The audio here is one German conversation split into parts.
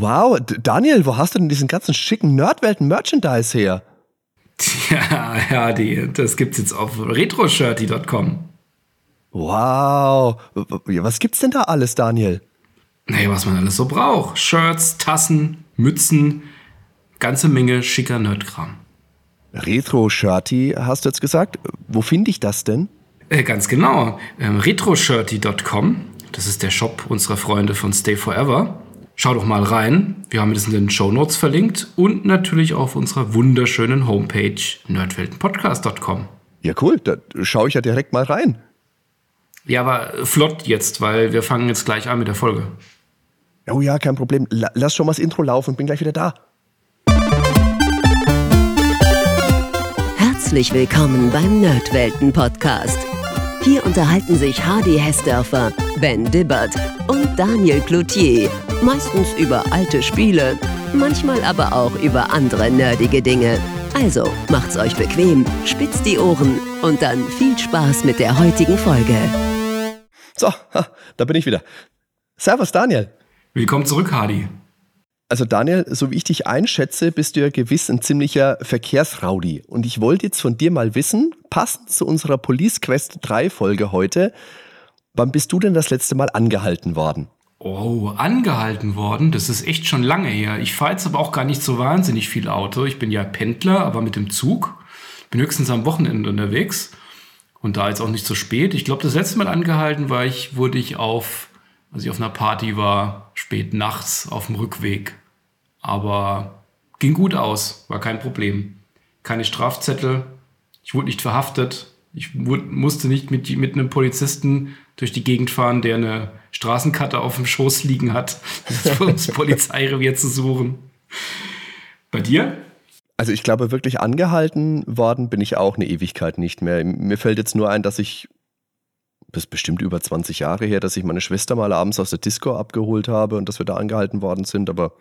Wow, Daniel, wo hast du denn diesen ganzen schicken Nerdwelten-Merchandise her? Ja, ja, die, das gibt's jetzt auf retroshirty.com. Wow, was gibt's denn da alles, Daniel? Naja, was man alles so braucht. Shirts, Tassen, Mützen, ganze Menge schicker Nerdkram. Retro-Shirty, hast du jetzt gesagt? Wo finde ich das denn? Äh, ganz genau. Ähm, retroshirty.com. Das ist der Shop unserer Freunde von Stay Forever. Schau doch mal rein. Wir haben das in den Show Notes verlinkt und natürlich auf unserer wunderschönen Homepage nerdweltenpodcast.com. Ja, cool. Da schaue ich ja direkt mal rein. Ja, aber flott jetzt, weil wir fangen jetzt gleich an mit der Folge. Oh ja, kein Problem. Lass schon mal das Intro laufen und bin gleich wieder da. Herzlich willkommen beim Nerdwelten Podcast. Hier unterhalten sich Hardy Hessdörfer, Ben Dibbert und Daniel Cloutier. Meistens über alte Spiele, manchmal aber auch über andere nerdige Dinge. Also macht's euch bequem, spitzt die Ohren und dann viel Spaß mit der heutigen Folge. So, da bin ich wieder. Servus, Daniel. Willkommen zurück, Hardy. Also Daniel, so wie ich dich einschätze, bist du ja gewiss ein ziemlicher Verkehrsraudi. Und ich wollte jetzt von dir mal wissen, passend zu unserer Police Quest 3 Folge heute, wann bist du denn das letzte Mal angehalten worden? Oh, angehalten worden? Das ist echt schon lange her. Ich fahre jetzt aber auch gar nicht so wahnsinnig viel Auto. Ich bin ja Pendler, aber mit dem Zug. Bin höchstens am Wochenende unterwegs. Und da jetzt auch nicht so spät. Ich glaube, das letzte Mal angehalten war ich, wurde ich auf, als ich auf einer Party war, spät nachts auf dem Rückweg. Aber ging gut aus, war kein Problem. Keine Strafzettel, ich wurde nicht verhaftet, ich musste nicht mit, mit einem Polizisten durch die Gegend fahren, der eine Straßenkarte auf dem Schoß liegen hat, um das Polizeirevier zu suchen. Bei dir? Also ich glaube, wirklich angehalten worden bin ich auch eine Ewigkeit nicht mehr. Mir fällt jetzt nur ein, dass ich, das ist bestimmt über 20 Jahre her, dass ich meine Schwester mal abends aus der Disco abgeholt habe und dass wir da angehalten worden sind, aber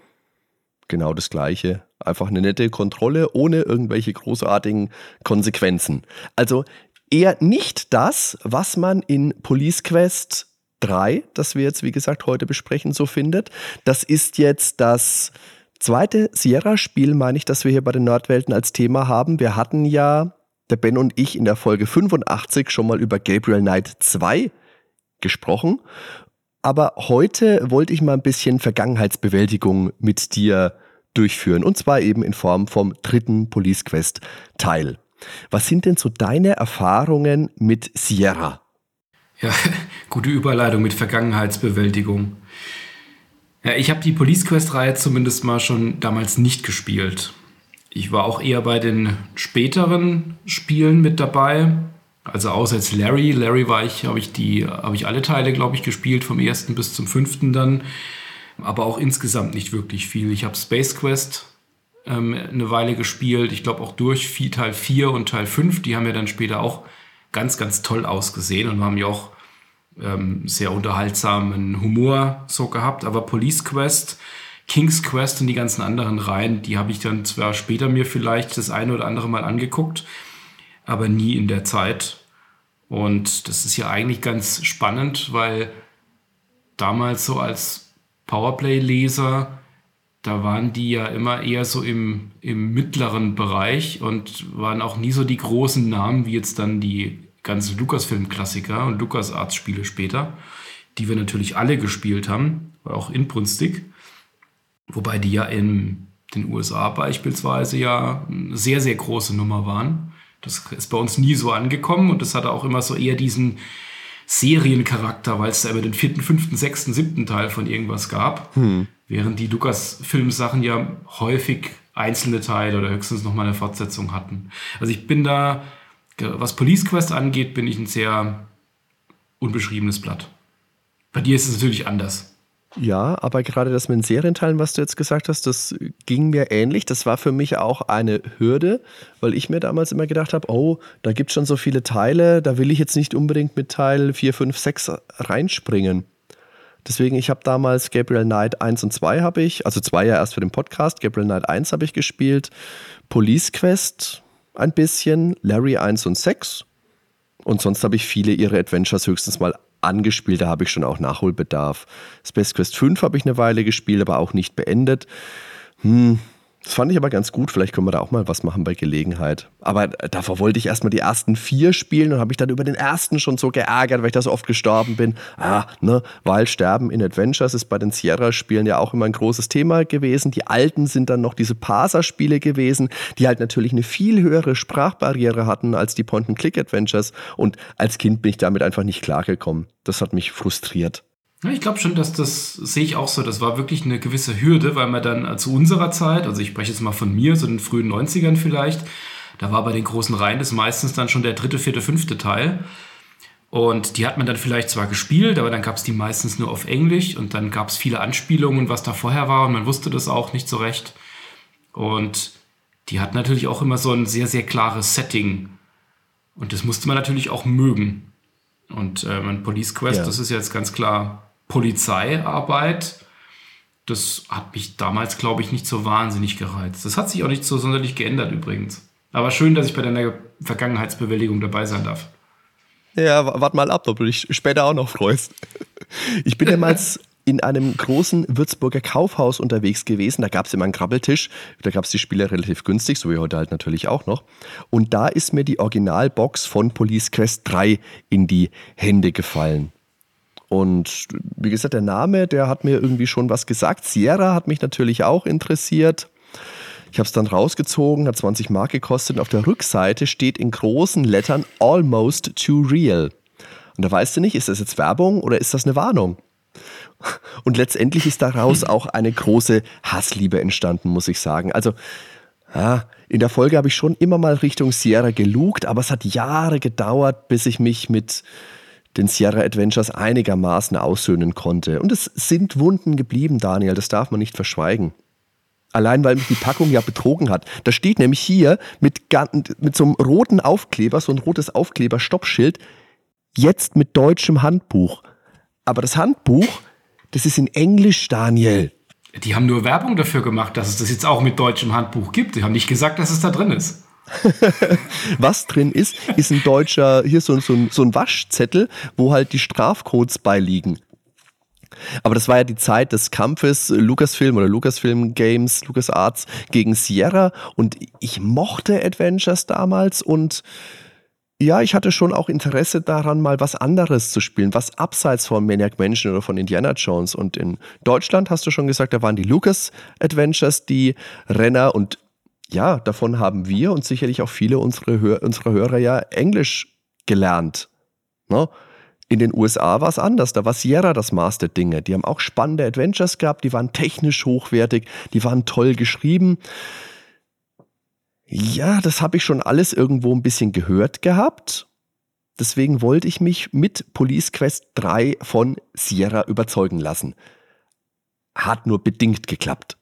genau das Gleiche. Einfach eine nette Kontrolle ohne irgendwelche großartigen Konsequenzen. Also eher nicht das, was man in Police Quest 3, das wir jetzt wie gesagt heute besprechen, so findet. Das ist jetzt das zweite Sierra-Spiel, meine ich, das wir hier bei den Nordwelten als Thema haben. Wir hatten ja, der Ben und ich, in der Folge 85 schon mal über Gabriel Knight 2 gesprochen. Aber heute wollte ich mal ein bisschen Vergangenheitsbewältigung mit dir durchführen. Und zwar eben in Form vom dritten Police Quest Teil. Was sind denn so deine Erfahrungen mit Sierra? Ja, gute Überleitung mit Vergangenheitsbewältigung. Ja, ich habe die Police Quest-Reihe zumindest mal schon damals nicht gespielt. Ich war auch eher bei den späteren Spielen mit dabei. Also außer jetzt Larry. Larry war ich, habe ich die, habe ich alle Teile, glaube ich, gespielt, vom ersten bis zum fünften dann. Aber auch insgesamt nicht wirklich viel. Ich habe Space Quest ähm, eine Weile gespielt. Ich glaube auch durch viel, Teil 4 und Teil 5. Die haben ja dann später auch ganz, ganz toll ausgesehen und haben ja auch ähm, sehr unterhaltsamen Humor so gehabt. Aber Police Quest, King's Quest und die ganzen anderen Reihen, die habe ich dann zwar später mir vielleicht das eine oder andere Mal angeguckt, aber nie in der Zeit. Und das ist ja eigentlich ganz spannend, weil damals so als Powerplay-Leser, da waren die ja immer eher so im, im mittleren Bereich und waren auch nie so die großen Namen wie jetzt dann die ganzen Lucasfilm-Klassiker und LucasArts-Spiele später, die wir natürlich alle gespielt haben, auch inbrünstig. Wobei die ja in den USA beispielsweise ja eine sehr, sehr große Nummer waren. Das ist bei uns nie so angekommen und das hatte auch immer so eher diesen Seriencharakter, weil es da immer den vierten, fünften, sechsten, siebten Teil von irgendwas gab. Hm. Während die Lukas-Film-Sachen ja häufig einzelne Teile oder höchstens nochmal eine Fortsetzung hatten. Also ich bin da, was Police Quest angeht, bin ich ein sehr unbeschriebenes Blatt. Bei dir ist es natürlich anders. Ja, aber gerade das mit den Serienteilen, was du jetzt gesagt hast, das ging mir ähnlich. Das war für mich auch eine Hürde, weil ich mir damals immer gedacht habe, oh, da gibt es schon so viele Teile, da will ich jetzt nicht unbedingt mit Teil 4, 5, 6 reinspringen. Deswegen, ich habe damals Gabriel Knight 1 und 2 habe ich, also 2 ja erst für den Podcast, Gabriel Knight 1 habe ich gespielt, Police Quest ein bisschen, Larry 1 und 6 und sonst habe ich viele ihre Adventures höchstens mal angespielt, da habe ich schon auch Nachholbedarf. Space Quest 5 habe ich eine Weile gespielt, aber auch nicht beendet. Hm, das fand ich aber ganz gut. Vielleicht können wir da auch mal was machen bei Gelegenheit. Aber davor wollte ich erstmal die ersten vier spielen und habe mich dann über den ersten schon so geärgert, weil ich da so oft gestorben bin. Ah, ne, weil Sterben in Adventures ist bei den Sierra-Spielen ja auch immer ein großes Thema gewesen. Die alten sind dann noch diese Parser-Spiele gewesen, die halt natürlich eine viel höhere Sprachbarriere hatten als die Point-and-Click-Adventures. Und als Kind bin ich damit einfach nicht klargekommen. Das hat mich frustriert. Ja, ich glaube schon, dass das sehe ich auch so. Das war wirklich eine gewisse Hürde, weil man dann äh, zu unserer Zeit, also ich spreche jetzt mal von mir, so in den frühen 90ern vielleicht, da war bei den großen Reihen das meistens dann schon der dritte, vierte, fünfte Teil. Und die hat man dann vielleicht zwar gespielt, aber dann gab es die meistens nur auf Englisch und dann gab es viele Anspielungen, was da vorher war und man wusste das auch nicht so recht. Und die hat natürlich auch immer so ein sehr, sehr klares Setting. Und das musste man natürlich auch mögen. Und äh, mein Police Quest, ja. das ist jetzt ganz klar Polizeiarbeit, das hat mich damals, glaube ich, nicht so wahnsinnig gereizt. Das hat sich auch nicht so sonderlich geändert übrigens. Aber schön, dass ich bei deiner Vergangenheitsbewältigung dabei sein darf. Ja, warte mal ab, ob du dich später auch noch freust. Ich bin damals in einem großen Würzburger Kaufhaus unterwegs gewesen. Da gab es immer einen Krabbeltisch. Da gab es die Spiele relativ günstig, so wie heute halt natürlich auch noch. Und da ist mir die Originalbox von Police Quest 3 in die Hände gefallen. Und wie gesagt, der Name, der hat mir irgendwie schon was gesagt. Sierra hat mich natürlich auch interessiert. Ich habe es dann rausgezogen, hat 20 Mark gekostet. Und auf der Rückseite steht in großen Lettern Almost Too Real. Und da weißt du nicht, ist das jetzt Werbung oder ist das eine Warnung? Und letztendlich ist daraus auch eine große Hassliebe entstanden, muss ich sagen. Also, ja, in der Folge habe ich schon immer mal Richtung Sierra gelugt, aber es hat Jahre gedauert, bis ich mich mit den Sierra Adventures einigermaßen aussöhnen konnte. Und es sind Wunden geblieben, Daniel, das darf man nicht verschweigen. Allein weil mich die Packung ja betrogen hat. Da steht nämlich hier mit, mit so einem roten Aufkleber, so ein rotes Aufkleber-Stoppschild, jetzt mit deutschem Handbuch. Aber das Handbuch, das ist in Englisch, Daniel. Die haben nur Werbung dafür gemacht, dass es das jetzt auch mit deutschem Handbuch gibt. Die haben nicht gesagt, dass es da drin ist. Was drin ist, ist ein deutscher, hier so, so, so ein Waschzettel, wo halt die Strafcodes beiliegen. Aber das war ja die Zeit des Kampfes Lucasfilm oder Lucasfilm Games, LucasArts gegen Sierra und ich mochte Adventures damals und ja, ich hatte schon auch Interesse daran, mal was anderes zu spielen, was abseits von Maniac Mansion oder von Indiana Jones. Und in Deutschland hast du schon gesagt, da waren die Lucas Adventures die Renner und ja, davon haben wir und sicherlich auch viele unserer, Hör unserer Hörer ja Englisch gelernt. Ne? In den USA war es anders. Da war Sierra das Master Dinge. Die haben auch spannende Adventures gehabt. Die waren technisch hochwertig. Die waren toll geschrieben. Ja, das habe ich schon alles irgendwo ein bisschen gehört gehabt. Deswegen wollte ich mich mit Police Quest 3 von Sierra überzeugen lassen. Hat nur bedingt geklappt.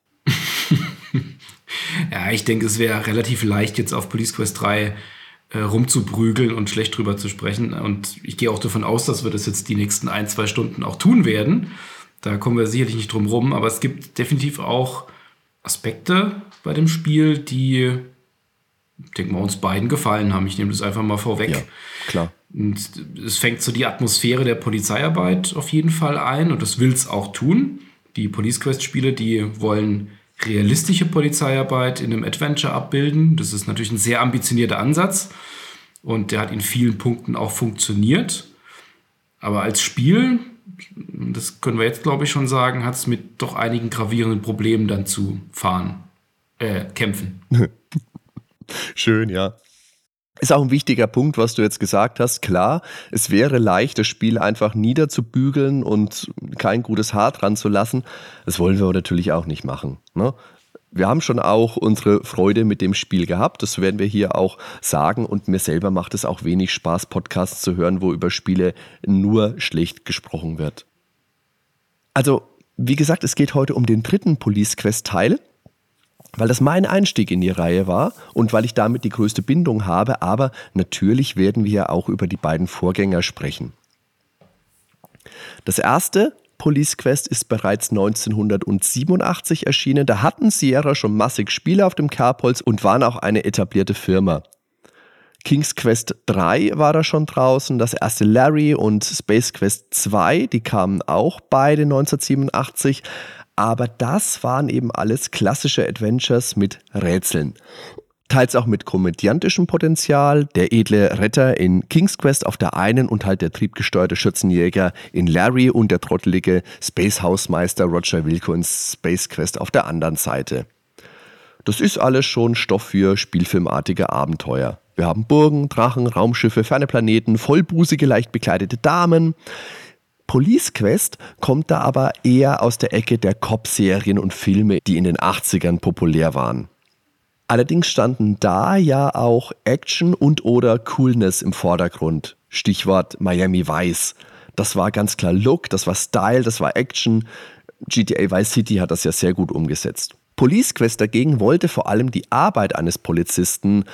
Ja, ich denke, es wäre relativ leicht, jetzt auf Police Quest 3 äh, rumzuprügeln und schlecht drüber zu sprechen. Und ich gehe auch davon aus, dass wir das jetzt die nächsten ein, zwei Stunden auch tun werden. Da kommen wir sicherlich nicht drum rum, aber es gibt definitiv auch Aspekte bei dem Spiel, die, ich denke mal, uns beiden gefallen haben. Ich nehme das einfach mal vorweg. Ja, klar. Und es fängt so die Atmosphäre der Polizeiarbeit auf jeden Fall ein und das will es auch tun. Die Police Quest-Spiele, die wollen realistische Polizeiarbeit in einem Adventure abbilden. Das ist natürlich ein sehr ambitionierter Ansatz und der hat in vielen Punkten auch funktioniert. Aber als Spiel, das können wir jetzt glaube ich schon sagen, hat es mit doch einigen gravierenden Problemen dann zu fahren, äh, kämpfen. Schön, ja. Ist auch ein wichtiger Punkt, was du jetzt gesagt hast. Klar, es wäre leicht, das Spiel einfach niederzubügeln und kein gutes Haar dran zu lassen. Das wollen wir natürlich auch nicht machen. Ne? Wir haben schon auch unsere Freude mit dem Spiel gehabt. Das werden wir hier auch sagen. Und mir selber macht es auch wenig Spaß, Podcasts zu hören, wo über Spiele nur schlecht gesprochen wird. Also, wie gesagt, es geht heute um den dritten Police Quest Teil weil das mein Einstieg in die Reihe war und weil ich damit die größte Bindung habe, aber natürlich werden wir ja auch über die beiden Vorgänger sprechen. Das erste, Police Quest, ist bereits 1987 erschienen. Da hatten Sierra schon massig Spiele auf dem Kerbholz und waren auch eine etablierte Firma. King's Quest 3 war da schon draußen, das erste Larry und Space Quest 2, die kamen auch beide 1987, aber das waren eben alles klassische Adventures mit Rätseln. Teils auch mit komödiantischem Potenzial, der edle Retter in King's Quest auf der einen und halt der triebgesteuerte Schützenjäger in Larry und der trottelige Space Hausmeister Roger Wilco in Space Quest auf der anderen Seite. Das ist alles schon Stoff für spielfilmartige Abenteuer. Wir haben Burgen, Drachen, Raumschiffe, ferne Planeten, vollbusige, leicht bekleidete Damen. Police Quest kommt da aber eher aus der Ecke der Cop-Serien und Filme, die in den 80ern populär waren. Allerdings standen da ja auch Action und oder Coolness im Vordergrund. Stichwort Miami Vice. Das war ganz klar Look, das war Style, das war Action. GTA Vice City hat das ja sehr gut umgesetzt. Police Quest dagegen wollte vor allem die Arbeit eines Polizisten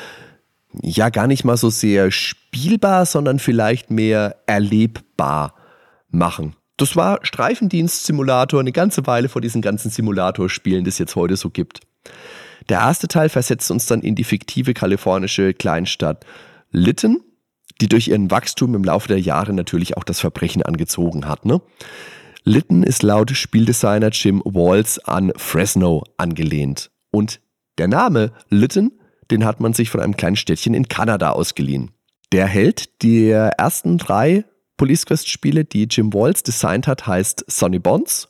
ja gar nicht mal so sehr spielbar, sondern vielleicht mehr erlebbar machen. Das war Streifendienst-Simulator eine ganze Weile vor diesen ganzen Simulatorspielen, die es jetzt heute so gibt. Der erste Teil versetzt uns dann in die fiktive kalifornische Kleinstadt Lytton, die durch ihren Wachstum im Laufe der Jahre natürlich auch das Verbrechen angezogen hat. Ne? Lytton ist laut Spieldesigner Jim Walls an Fresno angelehnt. Und der Name Lytton den hat man sich von einem kleinen Städtchen in Kanada ausgeliehen. Der Held der ersten drei Police Quest Spiele, die Jim Walls designt hat, heißt Sonny Bonds.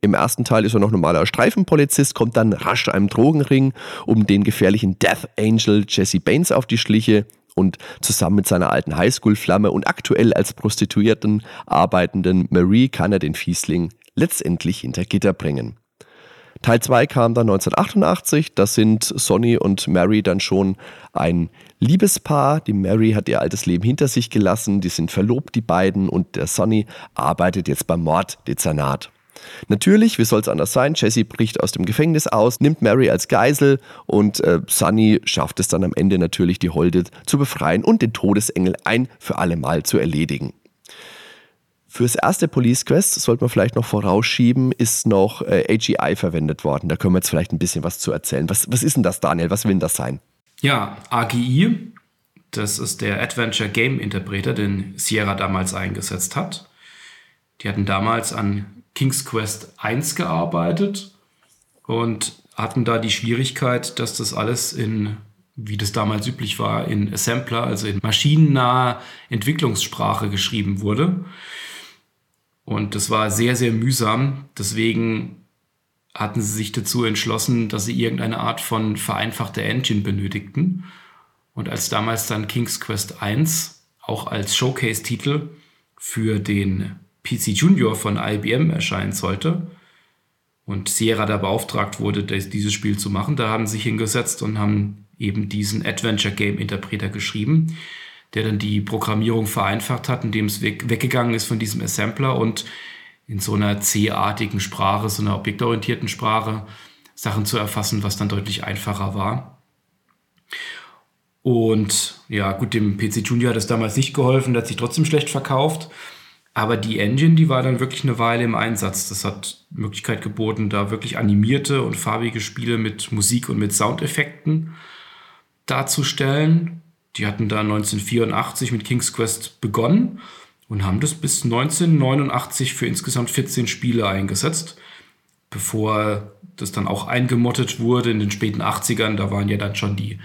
Im ersten Teil ist er noch normaler Streifenpolizist, kommt dann rasch einem Drogenring um den gefährlichen Death Angel Jesse Baines auf die Schliche und zusammen mit seiner alten Highschool-Flamme und aktuell als Prostituierten arbeitenden Marie kann er den Fiesling letztendlich hinter Gitter bringen. Teil 2 kam dann 1988. Da sind Sonny und Mary dann schon ein Liebespaar. Die Mary hat ihr altes Leben hinter sich gelassen. Die sind verlobt, die beiden. Und der Sonny arbeitet jetzt beim Morddezernat. Natürlich, wie soll es anders sein? Jesse bricht aus dem Gefängnis aus, nimmt Mary als Geisel und äh, Sunny schafft es dann am Ende natürlich, die Holde zu befreien und den Todesengel ein für alle Mal zu erledigen. Fürs erste Police Quest, sollte man vielleicht noch vorausschieben, ist noch äh, AGI verwendet worden. Da können wir jetzt vielleicht ein bisschen was zu erzählen. Was, was ist denn das, Daniel? Was will denn das sein? Ja, AGI, das ist der Adventure Game Interpreter, den Sierra damals eingesetzt hat. Die hatten damals an King's Quest 1 gearbeitet und hatten da die Schwierigkeit, dass das alles in, wie das damals üblich war, in Assembler, also in maschinennaher Entwicklungssprache geschrieben wurde. Und das war sehr, sehr mühsam. Deswegen hatten sie sich dazu entschlossen, dass sie irgendeine Art von vereinfachter Engine benötigten. Und als damals dann King's Quest 1 auch als Showcase-Titel für den PC Junior von IBM erscheinen sollte und Sierra da beauftragt wurde, dieses Spiel zu machen, da haben sie sich hingesetzt und haben eben diesen Adventure Game Interpreter geschrieben der dann die Programmierung vereinfacht hat, indem es weg, weggegangen ist von diesem Assembler und in so einer C-artigen Sprache, so einer objektorientierten Sprache, Sachen zu erfassen, was dann deutlich einfacher war. Und ja, gut, dem PC Junior hat es damals nicht geholfen, der hat sich trotzdem schlecht verkauft. Aber die Engine, die war dann wirklich eine Weile im Einsatz. Das hat Möglichkeit geboten, da wirklich animierte und farbige Spiele mit Musik und mit Soundeffekten darzustellen. Die hatten da 1984 mit King's Quest begonnen und haben das bis 1989 für insgesamt 14 Spiele eingesetzt, bevor das dann auch eingemottet wurde in den späten 80ern. Da waren ja dann schon die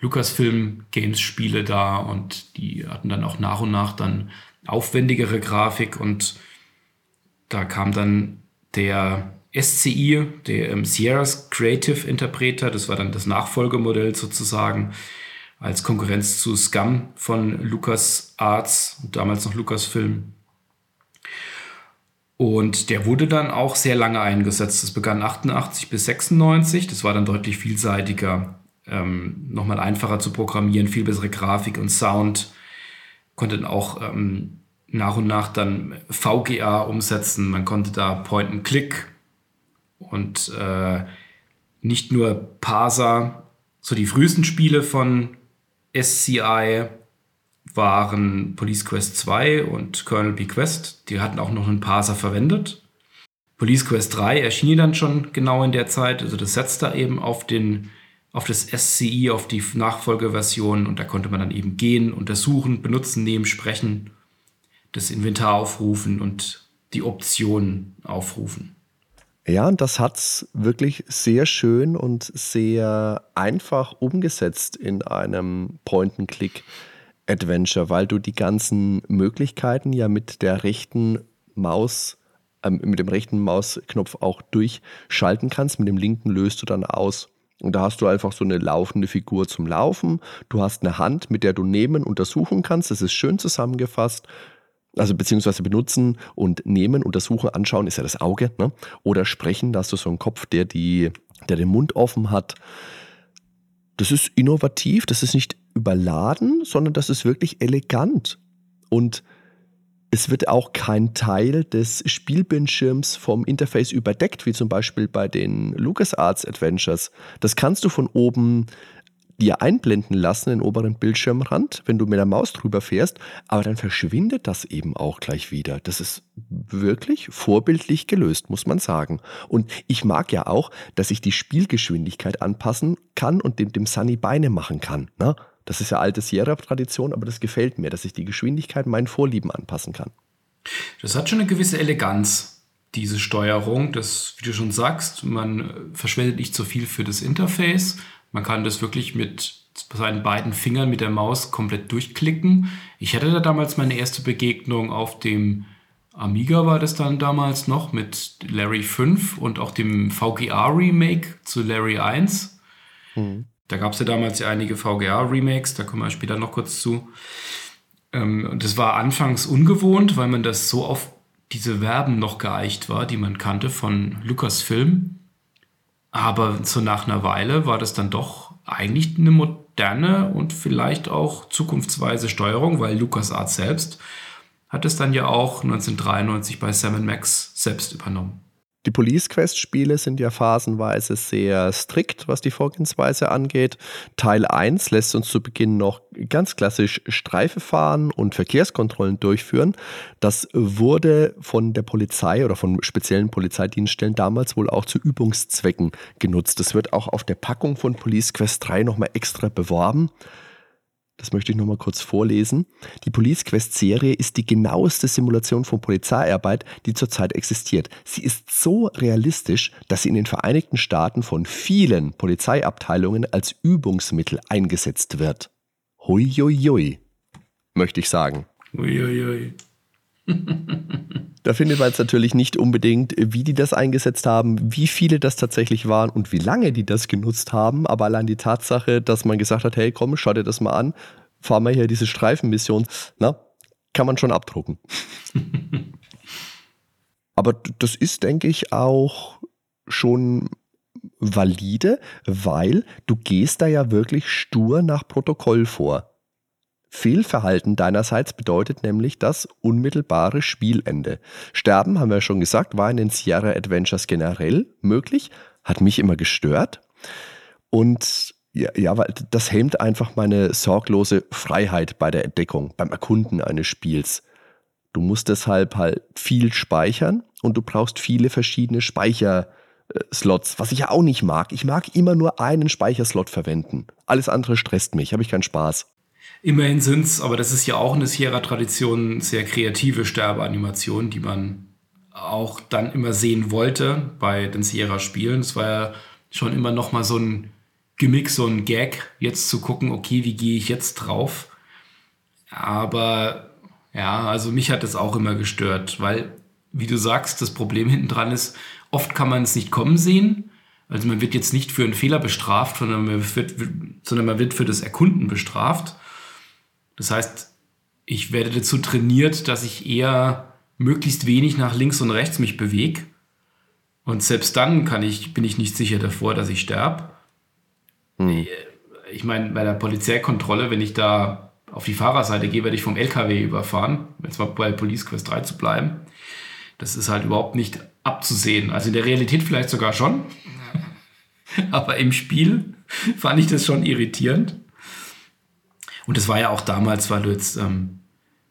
Lucasfilm Games Spiele da und die hatten dann auch nach und nach dann aufwendigere Grafik und da kam dann der SCI, der ähm, Sierra's Creative Interpreter, das war dann das Nachfolgemodell sozusagen, als Konkurrenz zu Scum von Lucas Arts, damals noch Lucasfilm. Und der wurde dann auch sehr lange eingesetzt. Das begann 88 bis 96. Das war dann deutlich vielseitiger, ähm, nochmal einfacher zu programmieren, viel bessere Grafik und Sound. Konnte dann auch ähm, nach und nach dann VGA umsetzen. Man konnte da Point and Click und äh, nicht nur Parser. So die frühesten Spiele von SCI waren Police Quest 2 und Colonel Bequest. Die hatten auch noch einen Parser verwendet. Police Quest 3 erschien dann schon genau in der Zeit. Also das setzt da eben auf den, auf das SCI, auf die Nachfolgeversion und da konnte man dann eben gehen, untersuchen, benutzen, nehmen, sprechen, das Inventar aufrufen und die Optionen aufrufen. Ja, und das hat es wirklich sehr schön und sehr einfach umgesetzt in einem Point-and-Click-Adventure, weil du die ganzen Möglichkeiten ja mit der rechten Maus, äh, mit dem rechten Mausknopf auch durchschalten kannst. Mit dem linken löst du dann aus. Und da hast du einfach so eine laufende Figur zum Laufen. Du hast eine Hand, mit der du nehmen, untersuchen kannst. Das ist schön zusammengefasst. Also beziehungsweise benutzen und nehmen, untersuchen, anschauen ist ja das Auge. Ne? Oder sprechen, da hast du so einen Kopf, der, die, der den Mund offen hat. Das ist innovativ, das ist nicht überladen, sondern das ist wirklich elegant. Und es wird auch kein Teil des Spielbildschirms vom Interface überdeckt, wie zum Beispiel bei den LucasArts Adventures. Das kannst du von oben dir einblenden lassen, den oberen Bildschirmrand, wenn du mit der Maus drüber fährst, aber dann verschwindet das eben auch gleich wieder. Das ist wirklich vorbildlich gelöst, muss man sagen. Und ich mag ja auch, dass ich die Spielgeschwindigkeit anpassen kann und dem, dem Sunny Beine machen kann. Ne? Das ist ja alte Sierra-Tradition, aber das gefällt mir, dass ich die Geschwindigkeit meinen Vorlieben anpassen kann. Das hat schon eine gewisse Eleganz, diese Steuerung. Das, wie du schon sagst, man verschwendet nicht so viel für das Interface. Man kann das wirklich mit seinen beiden Fingern mit der Maus komplett durchklicken. Ich hatte da damals meine erste Begegnung auf dem Amiga war das dann damals noch mit Larry 5 und auch dem VGA Remake zu Larry 1. Mhm. Da gab es ja damals ja einige VGA-Remakes, da kommen wir später noch kurz zu. Ähm, und das war anfangs ungewohnt, weil man das so auf diese Verben noch geeicht war, die man kannte von Lucasfilm. Aber so nach einer Weile war das dann doch eigentlich eine moderne und vielleicht auch zukunftsweise Steuerung, weil LucasArts selbst hat es dann ja auch 1993 bei Sam Max selbst übernommen. Die Police Quest Spiele sind ja phasenweise sehr strikt, was die Vorgehensweise angeht. Teil 1 lässt uns zu Beginn noch ganz klassisch Streife fahren und Verkehrskontrollen durchführen. Das wurde von der Polizei oder von speziellen Polizeidienststellen damals wohl auch zu Übungszwecken genutzt. Das wird auch auf der Packung von Police Quest 3 nochmal extra beworben. Das möchte ich nochmal kurz vorlesen. Die Police Quest Serie ist die genaueste Simulation von Polizeiarbeit, die zurzeit existiert. Sie ist so realistisch, dass sie in den Vereinigten Staaten von vielen Polizeiabteilungen als Übungsmittel eingesetzt wird. Huiuiui, möchte ich sagen. Huiuiui. Da findet man jetzt natürlich nicht unbedingt, wie die das eingesetzt haben, wie viele das tatsächlich waren und wie lange die das genutzt haben. Aber allein die Tatsache, dass man gesagt hat, hey komm, schau dir das mal an, fahr mal hier diese Streifenmission, na, kann man schon abdrucken. Aber das ist, denke ich, auch schon valide, weil du gehst da ja wirklich stur nach Protokoll vor. Fehlverhalten deinerseits bedeutet nämlich das unmittelbare Spielende. Sterben, haben wir schon gesagt, war in den Sierra Adventures generell möglich, hat mich immer gestört. Und ja, ja, weil das hemmt einfach meine sorglose Freiheit bei der Entdeckung, beim Erkunden eines Spiels. Du musst deshalb halt viel speichern und du brauchst viele verschiedene Speicherslots, was ich ja auch nicht mag. Ich mag immer nur einen Speicherslot verwenden. Alles andere stresst mich, habe ich keinen Spaß. Immerhin sind es, aber das ist ja auch eine Sierra-Tradition, sehr kreative Sterbeanimationen, die man auch dann immer sehen wollte bei den Sierra-Spielen. Es war ja schon immer noch mal so ein Gimmick, so ein Gag, jetzt zu gucken, okay, wie gehe ich jetzt drauf? Aber ja, also mich hat das auch immer gestört, weil, wie du sagst, das Problem hinten dran ist, oft kann man es nicht kommen sehen. Also man wird jetzt nicht für einen Fehler bestraft, sondern man wird, sondern man wird für das Erkunden bestraft. Das heißt, ich werde dazu trainiert, dass ich eher möglichst wenig nach links und rechts mich bewege. Und selbst dann kann ich, bin ich nicht sicher davor, dass ich sterbe. Hm. Ich meine, bei der Polizeikontrolle, wenn ich da auf die Fahrerseite gehe, werde ich vom LKW überfahren, jetzt mal bei Police Quest 3 zu bleiben. Das ist halt überhaupt nicht abzusehen. Also in der Realität vielleicht sogar schon. Aber im Spiel fand ich das schon irritierend. Und das war ja auch damals, weil du jetzt, ähm,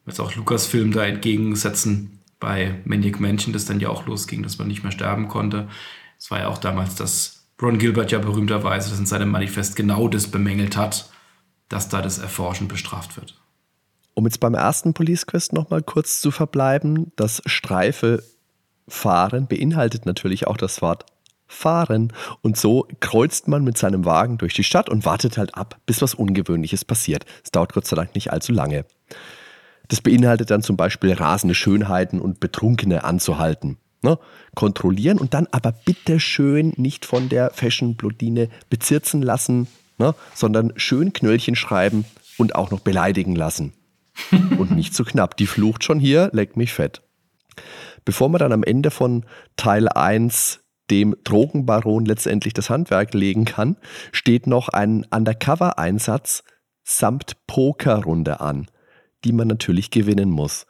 jetzt auch Lukas-Film da entgegensetzen bei Maniac Mansion, das dann ja auch losging, dass man nicht mehr sterben konnte. Es war ja auch damals das Ron Gilbert ja berühmterweise das in seinem Manifest genau das bemängelt hat, dass da das Erforschen bestraft wird. Um jetzt beim ersten Police Quest nochmal kurz zu verbleiben, das Streife fahren beinhaltet natürlich auch das Wort fahren. Und so kreuzt man mit seinem Wagen durch die Stadt und wartet halt ab, bis was Ungewöhnliches passiert. Es dauert Gott sei Dank nicht allzu lange. Das beinhaltet dann zum Beispiel rasende Schönheiten und Betrunkene anzuhalten. Ne? Kontrollieren und dann aber bitte schön nicht von der Fashion-Blondine bezirzen lassen, ne? sondern schön Knöllchen schreiben und auch noch beleidigen lassen. und nicht zu knapp. Die flucht schon hier, leckt mich fett. Bevor man dann am Ende von Teil 1 dem Drogenbaron letztendlich das Handwerk legen kann, steht noch ein Undercover-Einsatz samt Pokerrunde an, die man natürlich gewinnen muss.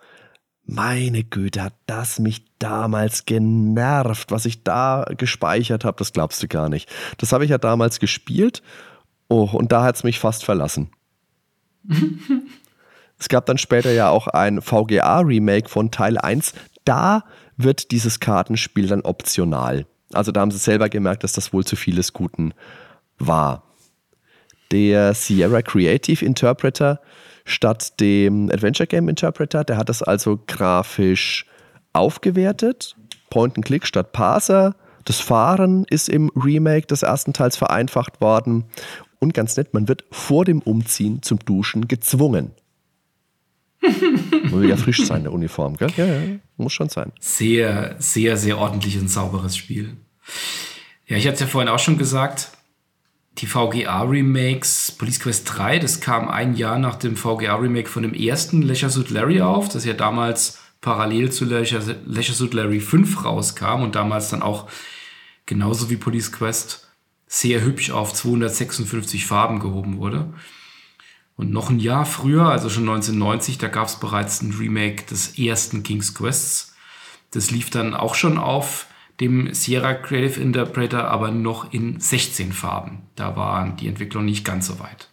Meine Güte, hat das mich damals genervt, was ich da gespeichert habe, das glaubst du gar nicht. Das habe ich ja damals gespielt oh, und da hat es mich fast verlassen. es gab dann später ja auch ein VGA-Remake von Teil 1. Da wird dieses Kartenspiel dann optional. Also da haben sie selber gemerkt, dass das wohl zu vieles Guten war. Der Sierra Creative Interpreter statt dem Adventure Game Interpreter, der hat das also grafisch aufgewertet. Point-and-Click statt Parser. Das Fahren ist im Remake des ersten Teils vereinfacht worden. Und ganz nett, man wird vor dem Umziehen zum Duschen gezwungen. Muss ja frisch sein, der Uniform, gell? Ja, ja, muss schon sein. Sehr, sehr, sehr ordentlich und sauberes Spiel. Ja, ich hatte es ja vorhin auch schon gesagt, die VGA-Remakes, Police Quest 3, das kam ein Jahr nach dem VGA-Remake von dem ersten Leisure Suit Larry auf, das ja damals parallel zu Leisure, Leisure Suit Larry 5 rauskam und damals dann auch genauso wie Police Quest sehr hübsch auf 256 Farben gehoben wurde. Und noch ein Jahr früher, also schon 1990, da gab es bereits ein Remake des ersten King's Quests. Das lief dann auch schon auf dem Sierra Creative Interpreter, aber noch in 16 Farben. Da war die Entwicklung nicht ganz so weit.